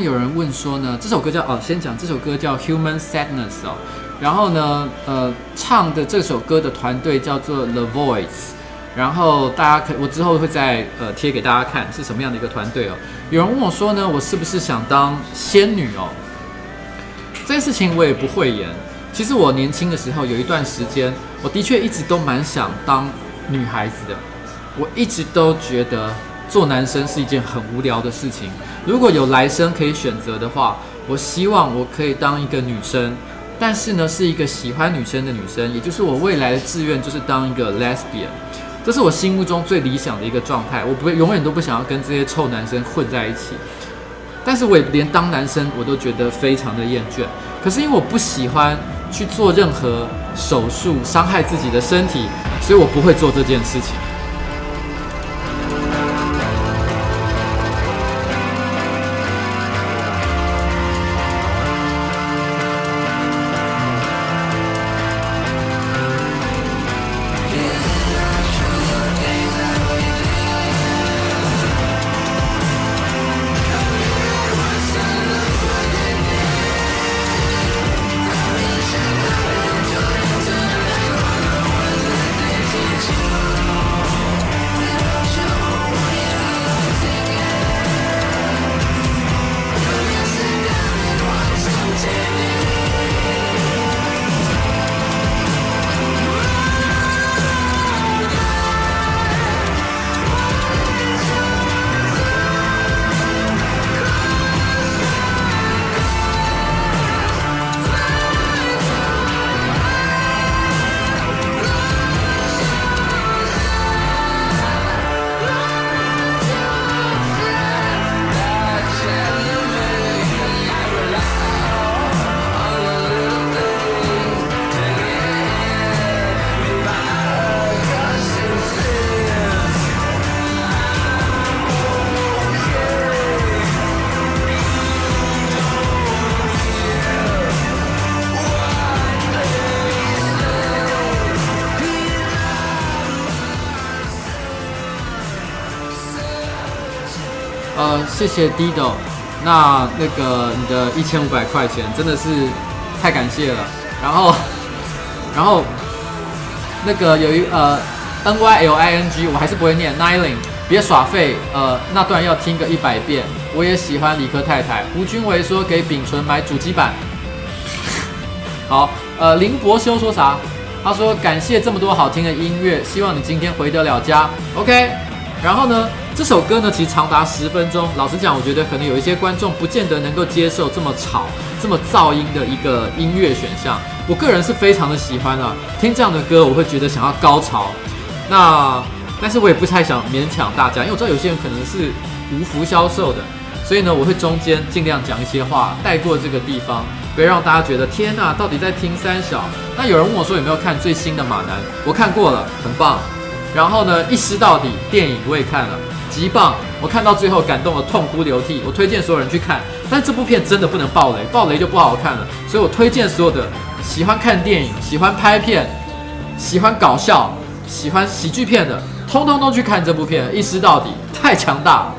有人问说呢，这首歌叫哦，先讲这首歌叫《Human Sadness》哦，然后呢，呃，唱的这首歌的团队叫做 The Voice，然后大家可我之后会再呃贴给大家看是什么样的一个团队哦。有人问我说呢，我是不是想当仙女哦？这件事情我也不讳言。其实我年轻的时候有一段时间，我的确一直都蛮想当女孩子的。我一直都觉得做男生是一件很无聊的事情。如果有来生可以选择的话，我希望我可以当一个女生，但是呢，是一个喜欢女生的女生，也就是我未来的志愿就是当一个 lesbian。这是我心目中最理想的一个状态。我不会永远都不想要跟这些臭男生混在一起。但是我也连当男生我都觉得非常的厌倦。可是因为我不喜欢去做任何手术伤害自己的身体，所以我不会做这件事情。谢谢 Dido，那那个你的一千五百块钱真的是太感谢了。然后，(laughs) 然后那个有一呃 N Y L I N G，我还是不会念 Nyling，别耍废。呃，那段要听个一百遍。我也喜欢理科太太。吴君维说给秉纯买主机板。(laughs) 好，呃，林博修说啥？他说感谢这么多好听的音乐，希望你今天回得了家。OK，然后呢？这首歌呢，其实长达十分钟。老实讲，我觉得可能有一些观众不见得能够接受这么吵、这么噪音的一个音乐选项。我个人是非常的喜欢啊，听这样的歌我会觉得想要高潮。那，但是我也不太想勉强大家，因为我知道有些人可能是无福消受的，所以呢，我会中间尽量讲一些话，带过这个地方，不要让大家觉得天哪，到底在听三小。那有人问我说有没有看最新的马男？我看过了，很棒。然后呢，一尸到底电影我也看了。极棒！我看到最后感动的痛哭流涕，我推荐所有人去看。但这部片真的不能爆雷，爆雷就不好看了。所以我推荐所有的喜欢看电影、喜欢拍片、喜欢搞笑、喜欢喜剧片的，通通都去看这部片，一尸到底，太强大。了，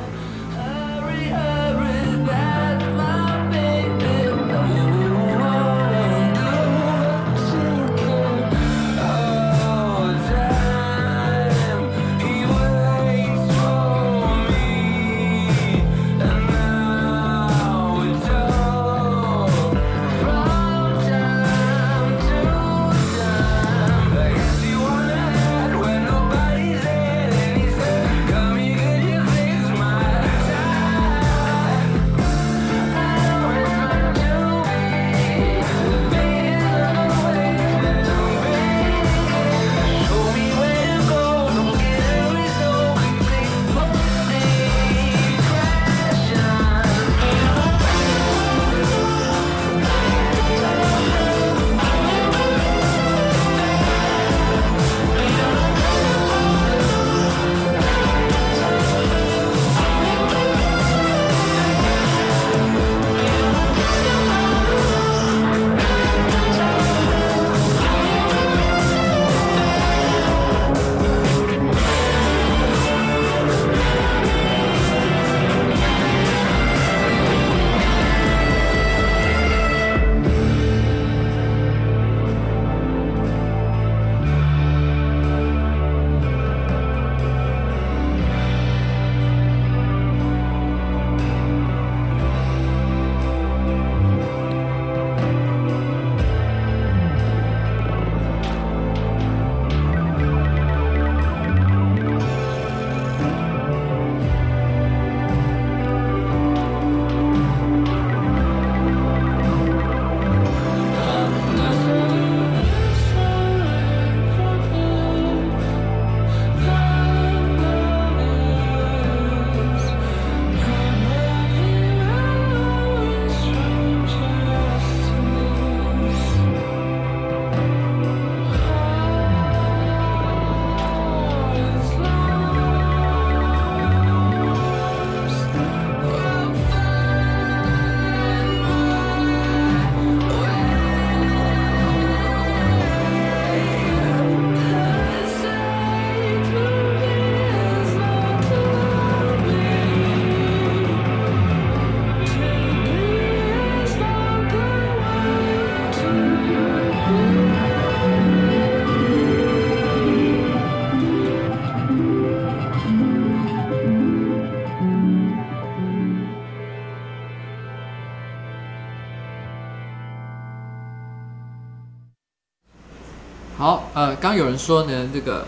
有人说呢，这个，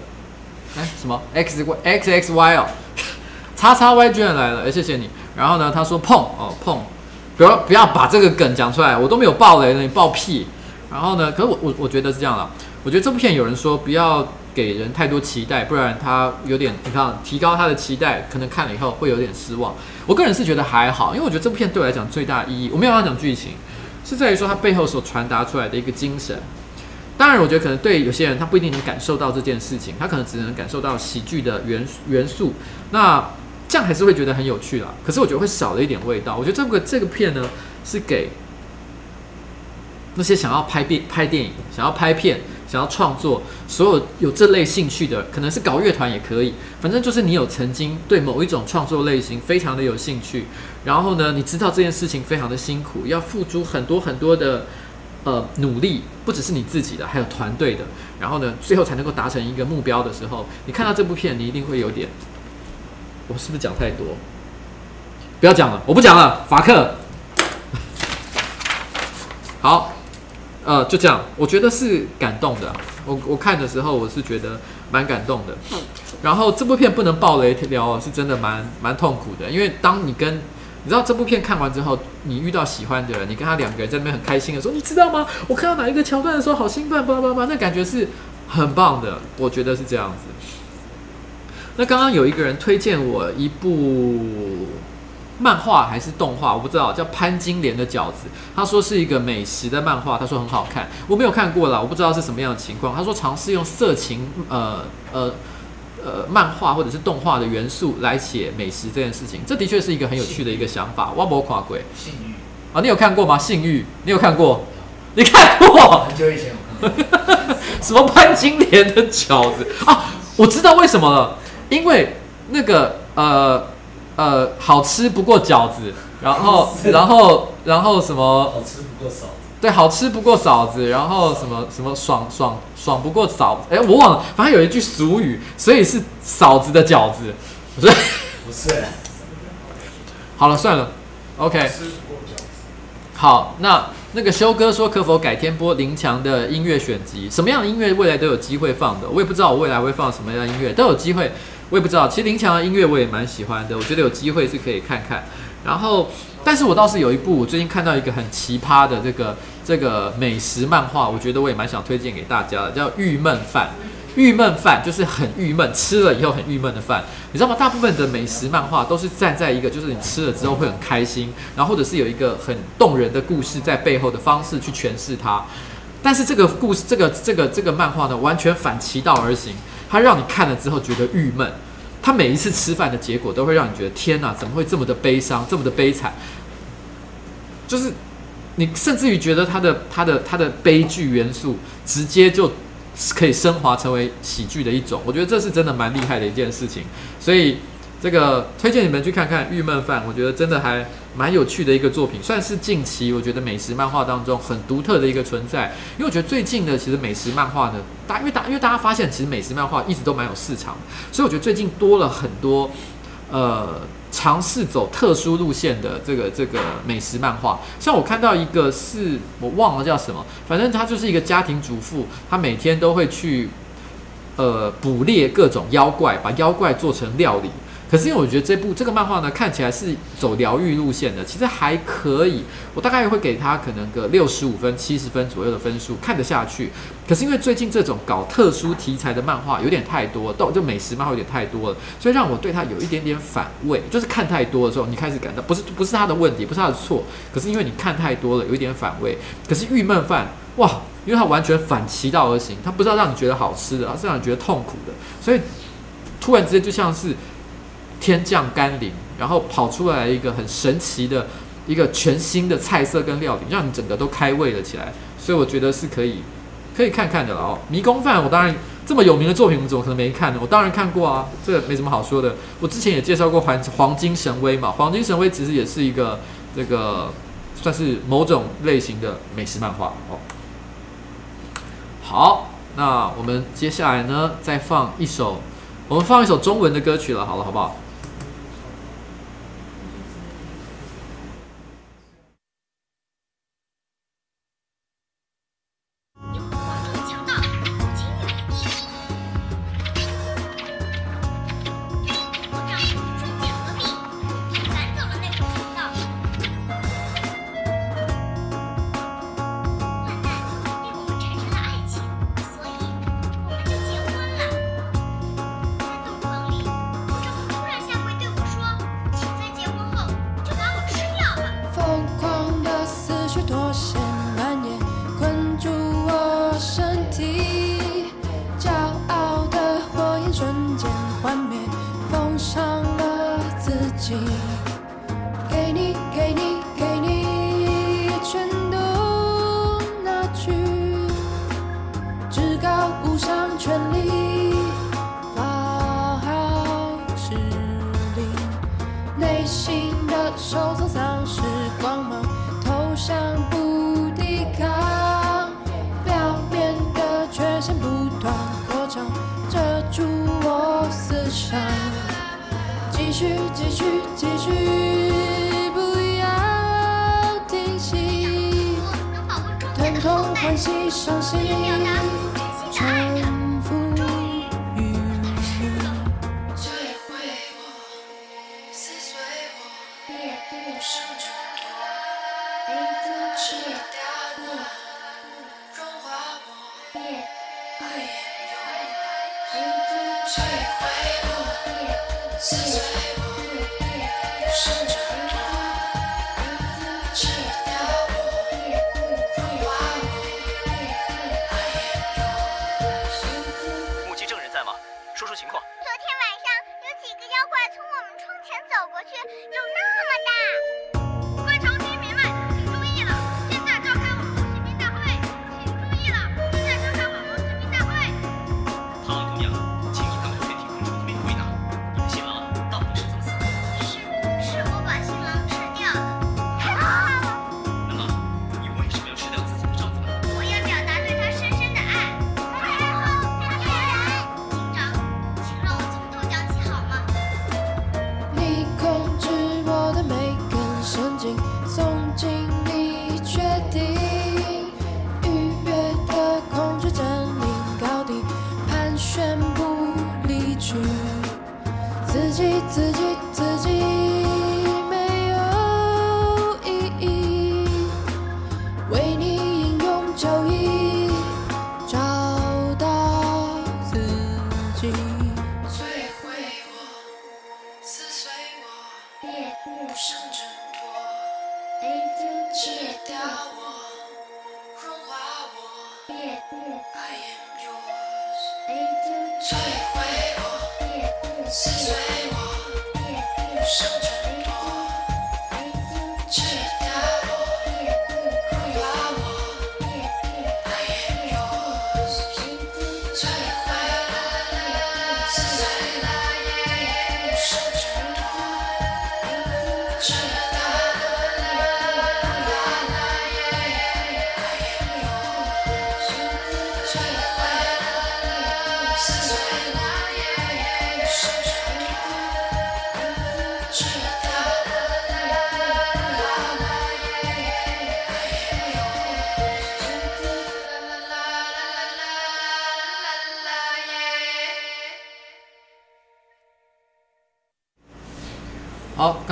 哎，什么 x x X Y 哦，(laughs) 叉叉 Y 居然来了，哎，谢谢你。然后呢，他说碰哦碰，不要不要把这个梗讲出来，我都没有爆雷了，你爆屁。然后呢，可是我我我觉得是这样了，我觉得这部片有人说不要给人太多期待，不然他有点你看提高他的期待，可能看了以后会有点失望。我个人是觉得还好，因为我觉得这部片对我来讲最大意义，我没有要讲剧情，是在于说它背后所传达出来的一个精神。当然，我觉得可能对有些人他不一定能感受到这件事情，他可能只能感受到喜剧的元元素。那这样还是会觉得很有趣啦，可是我觉得会少了一点味道。我觉得这个这个片呢，是给那些想要拍电拍电影、想要拍片、想要创作，所有有这类兴趣的，可能是搞乐团也可以。反正就是你有曾经对某一种创作类型非常的有兴趣，然后呢，你知道这件事情非常的辛苦，要付出很多很多的呃努力，不只是你自己的，还有团队的。然后呢，最后才能够达成一个目标的时候，你看到这部片，你一定会有点。我是不是讲太多？不要讲了，我不讲了。法克，好，呃，就这样。我觉得是感动的。我我看的时候，我是觉得蛮感动的。然后这部片不能爆雷聊，是真的蛮蛮痛苦的。因为当你跟你知道这部片看完之后，你遇到喜欢的人，你跟他两个人在那边很开心的时候，你知道吗？我看到哪一个桥段的时候，好兴奋，叭叭叭，那感觉是很棒的。我觉得是这样子。那刚刚有一个人推荐我一部漫画还是动画，我不知道，叫潘金莲的饺子。他说是一个美食的漫画，他说很好看，我没有看过啦，我不知道是什么样的情况。他说尝试用色情呃呃呃漫画或者是动画的元素来写美食这件事情，这的确是一个很有趣的一个想法。哇，博跨鬼，性欲啊，你有看过吗？性欲，你有看过？你看过？很久以前我看过。(laughs) 什么潘金莲的饺子啊？我知道为什么了。因为那个呃呃好吃不过饺子，然后然后然后什么好吃不过嫂子，对，好吃不过嫂子，然后什么什么爽爽爽不过嫂子，哎，我忘了，反正有一句俗语，所以是嫂子的饺子，不是不是，(laughs) 好了算了，OK，好，那那个修哥说可否改天播林强的音乐选集？什么样的音乐未来都有机会放的，我也不知道我未来会放什么样的音乐，都有机会。我也不知道，其实林强的音乐我也蛮喜欢的，我觉得有机会是可以看看。然后，但是我倒是有一部我最近看到一个很奇葩的这个这个美食漫画，我觉得我也蛮想推荐给大家的，叫《郁闷饭》。郁闷饭就是很郁闷，吃了以后很郁闷的饭，你知道吗？大部分的美食漫画都是站在一个就是你吃了之后会很开心，然后或者是有一个很动人的故事在背后的方式去诠释它。但是这个故事，这个这个这个漫画呢，完全反其道而行。它让你看了之后觉得郁闷，他每一次吃饭的结果都会让你觉得天哪，怎么会这么的悲伤，这么的悲惨？就是你甚至于觉得他的他的他的悲剧元素直接就可以升华成为喜剧的一种，我觉得这是真的蛮厉害的一件事情，所以。这个推荐你们去看看《郁闷饭》，我觉得真的还蛮有趣的一个作品，算是近期我觉得美食漫画当中很独特的一个存在。因为我觉得最近的其实美食漫画呢，大因为大因为大家发现其实美食漫画一直都蛮有市场，所以我觉得最近多了很多呃尝试走特殊路线的这个这个美食漫画。像我看到一个是我忘了叫什么，反正他就是一个家庭主妇，他每天都会去呃捕猎各种妖怪，把妖怪做成料理。可是因为我觉得这部这个漫画呢，看起来是走疗愈路线的，其实还可以。我大概会给他可能个六十五分、七十分左右的分数，看得下去。可是因为最近这种搞特殊题材的漫画有点太多，到就美食漫画有点太多了，所以让我对他有一点点反胃。就是看太多的时候，你开始感到不是不是他的问题，不是他的错，可是因为你看太多了，有一点反胃。可是郁闷饭哇，因为它完全反其道而行，它不是要让你觉得好吃的，而是让你觉得痛苦的，所以突然之间就像是。天降甘霖，然后跑出来一个很神奇的一个全新的菜色跟料理，让你整个都开胃了起来。所以我觉得是可以可以看看的了哦。迷宫饭，我当然这么有名的作品，我怎么可能没看呢？我当然看过啊，这个没什么好说的。我之前也介绍过《黄黄金神威》嘛，《黄金神威》其实也是一个这个算是某种类型的美食漫画哦。好，那我们接下来呢，再放一首，我们放一首中文的歌曲了，好了，好不好？心的收藏丧失光芒，投降不抵抗，表面的缺陷不断扩张，遮住我思想，继续，继续，继续，不要停息，疼痛、欢喜、伤心。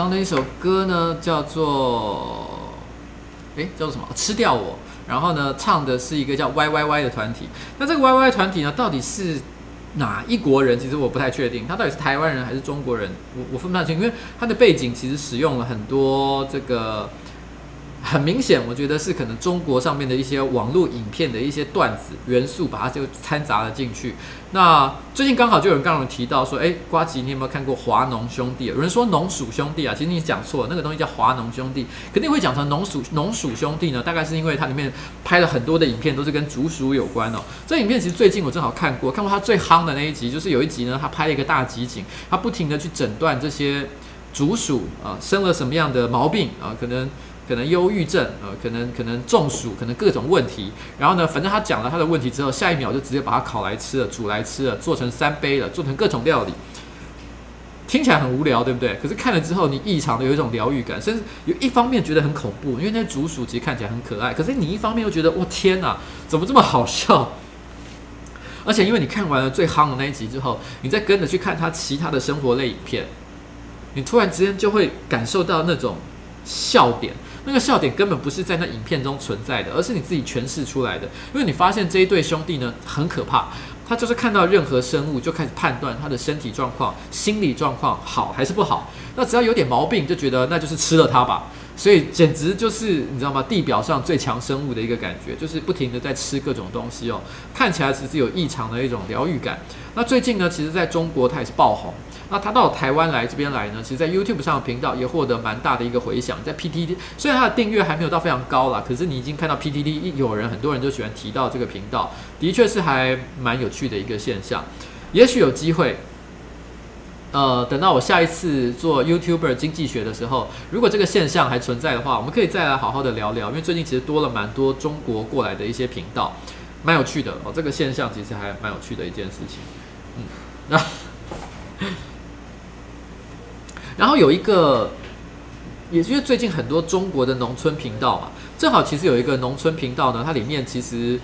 那一首歌呢，叫做，哎，叫做什么？吃掉我。然后呢，唱的是一个叫 Y Y Y 的团体。那这个 Y Y 团体呢，到底是哪一国人？其实我不太确定，他到底是台湾人还是中国人？我我分不太清，因为他的背景其实使用了很多这个。很明显，我觉得是可能中国上面的一些网络影片的一些段子元素，把它就掺杂了进去。那最近刚好就有人刚刚提到说，哎，瓜吉，你有没有看过华农兄弟？有人说农鼠兄弟啊，其实你讲错了，那个东西叫华农兄弟，肯定会讲成农鼠农鼠兄弟呢。大概是因为它里面拍了很多的影片，都是跟竹鼠有关哦。这影片其实最近我正好看过，看过他最夯的那一集，就是有一集呢，他拍了一个大集锦，他不停的去诊断这些竹鼠啊生了什么样的毛病啊，可能。可能忧郁症，呃，可能可能中暑，可能各种问题。然后呢，反正他讲了他的问题之后，下一秒就直接把它烤来吃了，煮来吃了，做成三杯了，做成各种料理。听起来很无聊，对不对？可是看了之后，你异常的有一种疗愈感，甚至有一方面觉得很恐怖，因为那竹鼠其实看起来很可爱。可是你一方面又觉得，哇，天哪，怎么这么好笑？而且因为你看完了最夯的那一集之后，你再跟着去看他其他的生活类影片，你突然之间就会感受到那种笑点。那个笑点根本不是在那影片中存在的，而是你自己诠释出来的。因为你发现这一对兄弟呢，很可怕，他就是看到任何生物就开始判断他的身体状况、心理状况好还是不好。那只要有点毛病，就觉得那就是吃了它吧。所以简直就是你知道吗？地表上最强生物的一个感觉，就是不停的在吃各种东西哦，看起来其实有异常的一种疗愈感。那最近呢，其实在中国它也是爆红。那他到台湾来这边来呢，其实，在 YouTube 上的频道也获得蛮大的一个回响。在 PTT 虽然他的订阅还没有到非常高啦，可是你已经看到 PTT 有人，很多人就喜欢提到这个频道，的确是还蛮有趣的一个现象。也许有机会。呃，等到我下一次做 YouTuber 经济学的时候，如果这个现象还存在的话，我们可以再来好好的聊聊。因为最近其实多了蛮多中国过来的一些频道，蛮有趣的哦。这个现象其实还蛮有趣的一件事情。嗯，那然后有一个，也就是最近很多中国的农村频道嘛，正好其实有一个农村频道呢，它里面其实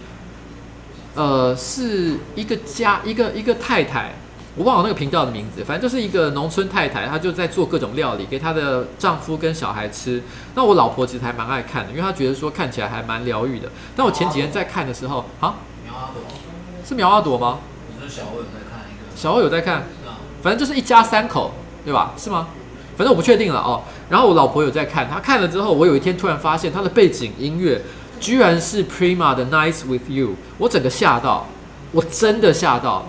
呃是一个家，一个一个太太。我忘了那个频道的名字，反正就是一个农村太太，她就在做各种料理给她的丈夫跟小孩吃。那我老婆其实还蛮爱看的，因为她觉得说看起来还蛮疗愈的。但我前几天在看的时候，啊，苗阿朵是苗阿朵吗？小欧有在看一个？小欧有在看，反正就是一家三口，对吧？是吗？反正我不确定了哦。然后我老婆有在看，她看了之后，我有一天突然发现她的背景音乐居然是 Prima 的《Nice with You》，我整个吓到，我真的吓到。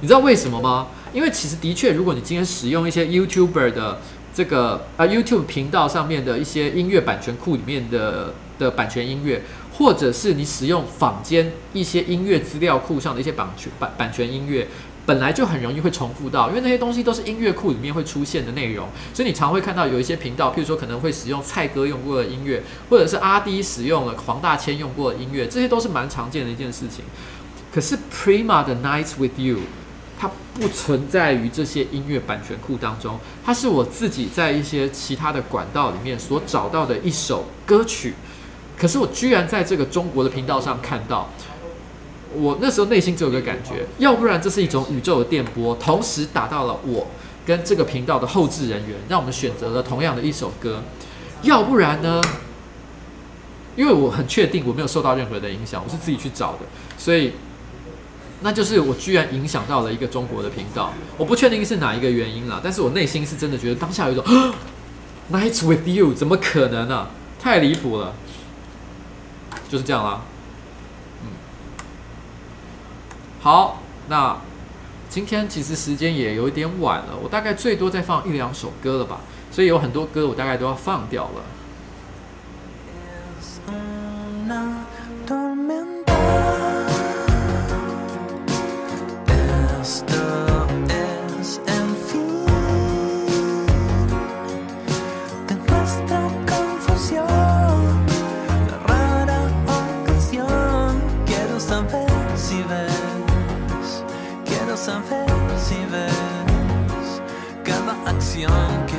你知道为什么吗？因为其实的确，如果你今天使用一些 YouTuber 的这个啊、YouTube 频道上面的一些音乐版权库里面的的版权音乐，或者是你使用坊间一些音乐资料库上的一些版权版版权音乐，本来就很容易会重复到，因为那些东西都是音乐库里面会出现的内容，所以你常会看到有一些频道，譬如说可能会使用蔡哥用过的音乐，或者是阿滴使用了黄大千用过的音乐，这些都是蛮常见的一件事情。可是 Prima 的 Nights with You。它不存在于这些音乐版权库当中，它是我自己在一些其他的管道里面所找到的一首歌曲。可是我居然在这个中国的频道上看到，我那时候内心只有个感觉，要不然这是一种宇宙的电波，同时打到了我跟这个频道的后置人员，让我们选择了同样的一首歌；要不然呢，因为我很确定我没有受到任何的影响，我是自己去找的，所以。那就是我居然影响到了一个中国的频道，我不确定是哪一个原因啦，但是我内心是真的觉得当下有一种 (gasps) Nights with you，怎么可能呢、太离谱了，就是这样啦。嗯，好，那今天其实时间也有一点晚了，我大概最多再放一两首歌了吧，所以有很多歌我大概都要放掉了。no sabes si ves cada acción que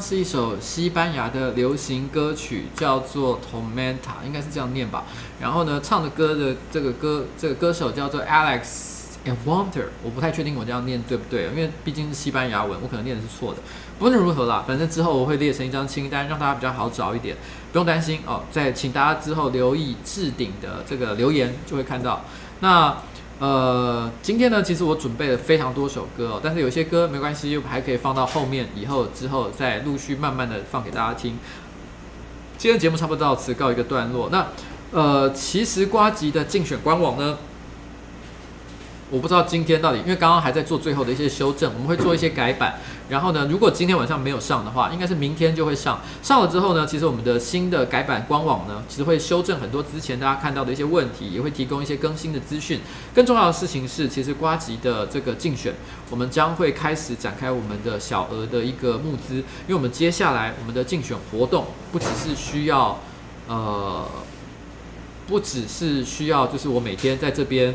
是一首西班牙的流行歌曲，叫做《Tomenta》，应该是这样念吧。然后呢，唱的歌的这个歌，这个歌手叫做 Alex Anwandter，我不太确定我这样念对不对，因为毕竟是西班牙文，我可能念的是错的。不论如何啦，反正之后我会列成一张清单，让大家比较好找一点，不用担心哦。再请大家之后留意置顶的这个留言，就会看到。那。呃，今天呢，其实我准备了非常多首歌哦，但是有些歌没关系，又还可以放到后面，以后之后再陆续慢慢的放给大家听。今天节目差不多到此告一个段落。那呃，其实瓜吉的竞选官网呢，我不知道今天到底，因为刚刚还在做最后的一些修正，我们会做一些改版。然后呢，如果今天晚上没有上的话，应该是明天就会上。上了之后呢，其实我们的新的改版官网呢，其实会修正很多之前大家看到的一些问题，也会提供一些更新的资讯。更重要的事情是，其实瓜吉的这个竞选，我们将会开始展开我们的小额的一个募资，因为我们接下来我们的竞选活动不只是需要，呃，不只是需要，就是我每天在这边。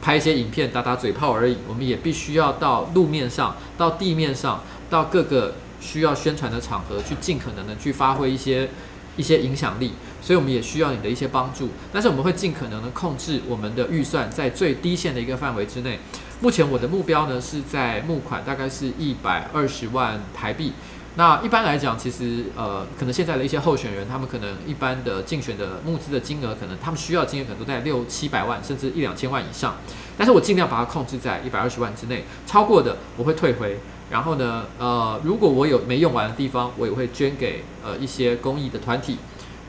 拍一些影片打打嘴炮而已，我们也必须要到路面上、到地面上、到各个需要宣传的场合去，尽可能的去发挥一些一些影响力。所以我们也需要你的一些帮助，但是我们会尽可能的控制我们的预算在最低限的一个范围之内。目前我的目标呢是在募款大概是一百二十万台币。那一般来讲，其实呃，可能现在的一些候选人，他们可能一般的竞选的募资的金额，可能他们需要金额可能都在六七百万，甚至一两千万以上。但是我尽量把它控制在一百二十万之内，超过的我会退回。然后呢，呃，如果我有没用完的地方，我也会捐给呃一些公益的团体。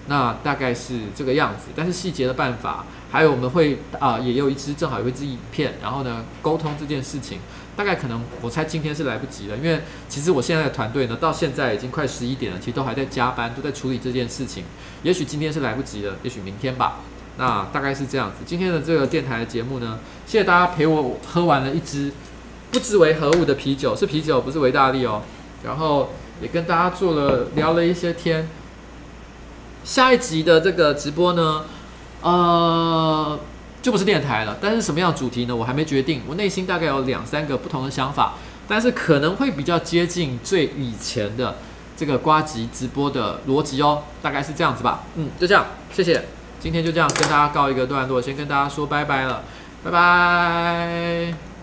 那大概是这个样子。但是细节的办法，还有我们会啊、也有一支正好有一支影片，然后呢，沟通这件事情。大概可能，我猜今天是来不及了，因为其实我现在的团队呢，到现在已经快十一点了，其实都还在加班，都在处理这件事情。也许今天是来不及了，也许明天吧。那大概是这样子。今天的这个电台的节目呢，谢谢大家陪我喝完了一支不知为何物的啤酒，是啤酒，不是维大利哦。然后也跟大家做了聊了一些天。下一集的这个直播呢，呃。就不是电台了，但是什么样的主题呢？我还没决定。我内心大概有两三个不同的想法，但是可能会比较接近最以前的这个瓜集直播的逻辑哦，大概是这样子吧。嗯，就这样，谢谢。今天就这样跟大家告一个段落，先跟大家说拜拜了，拜拜。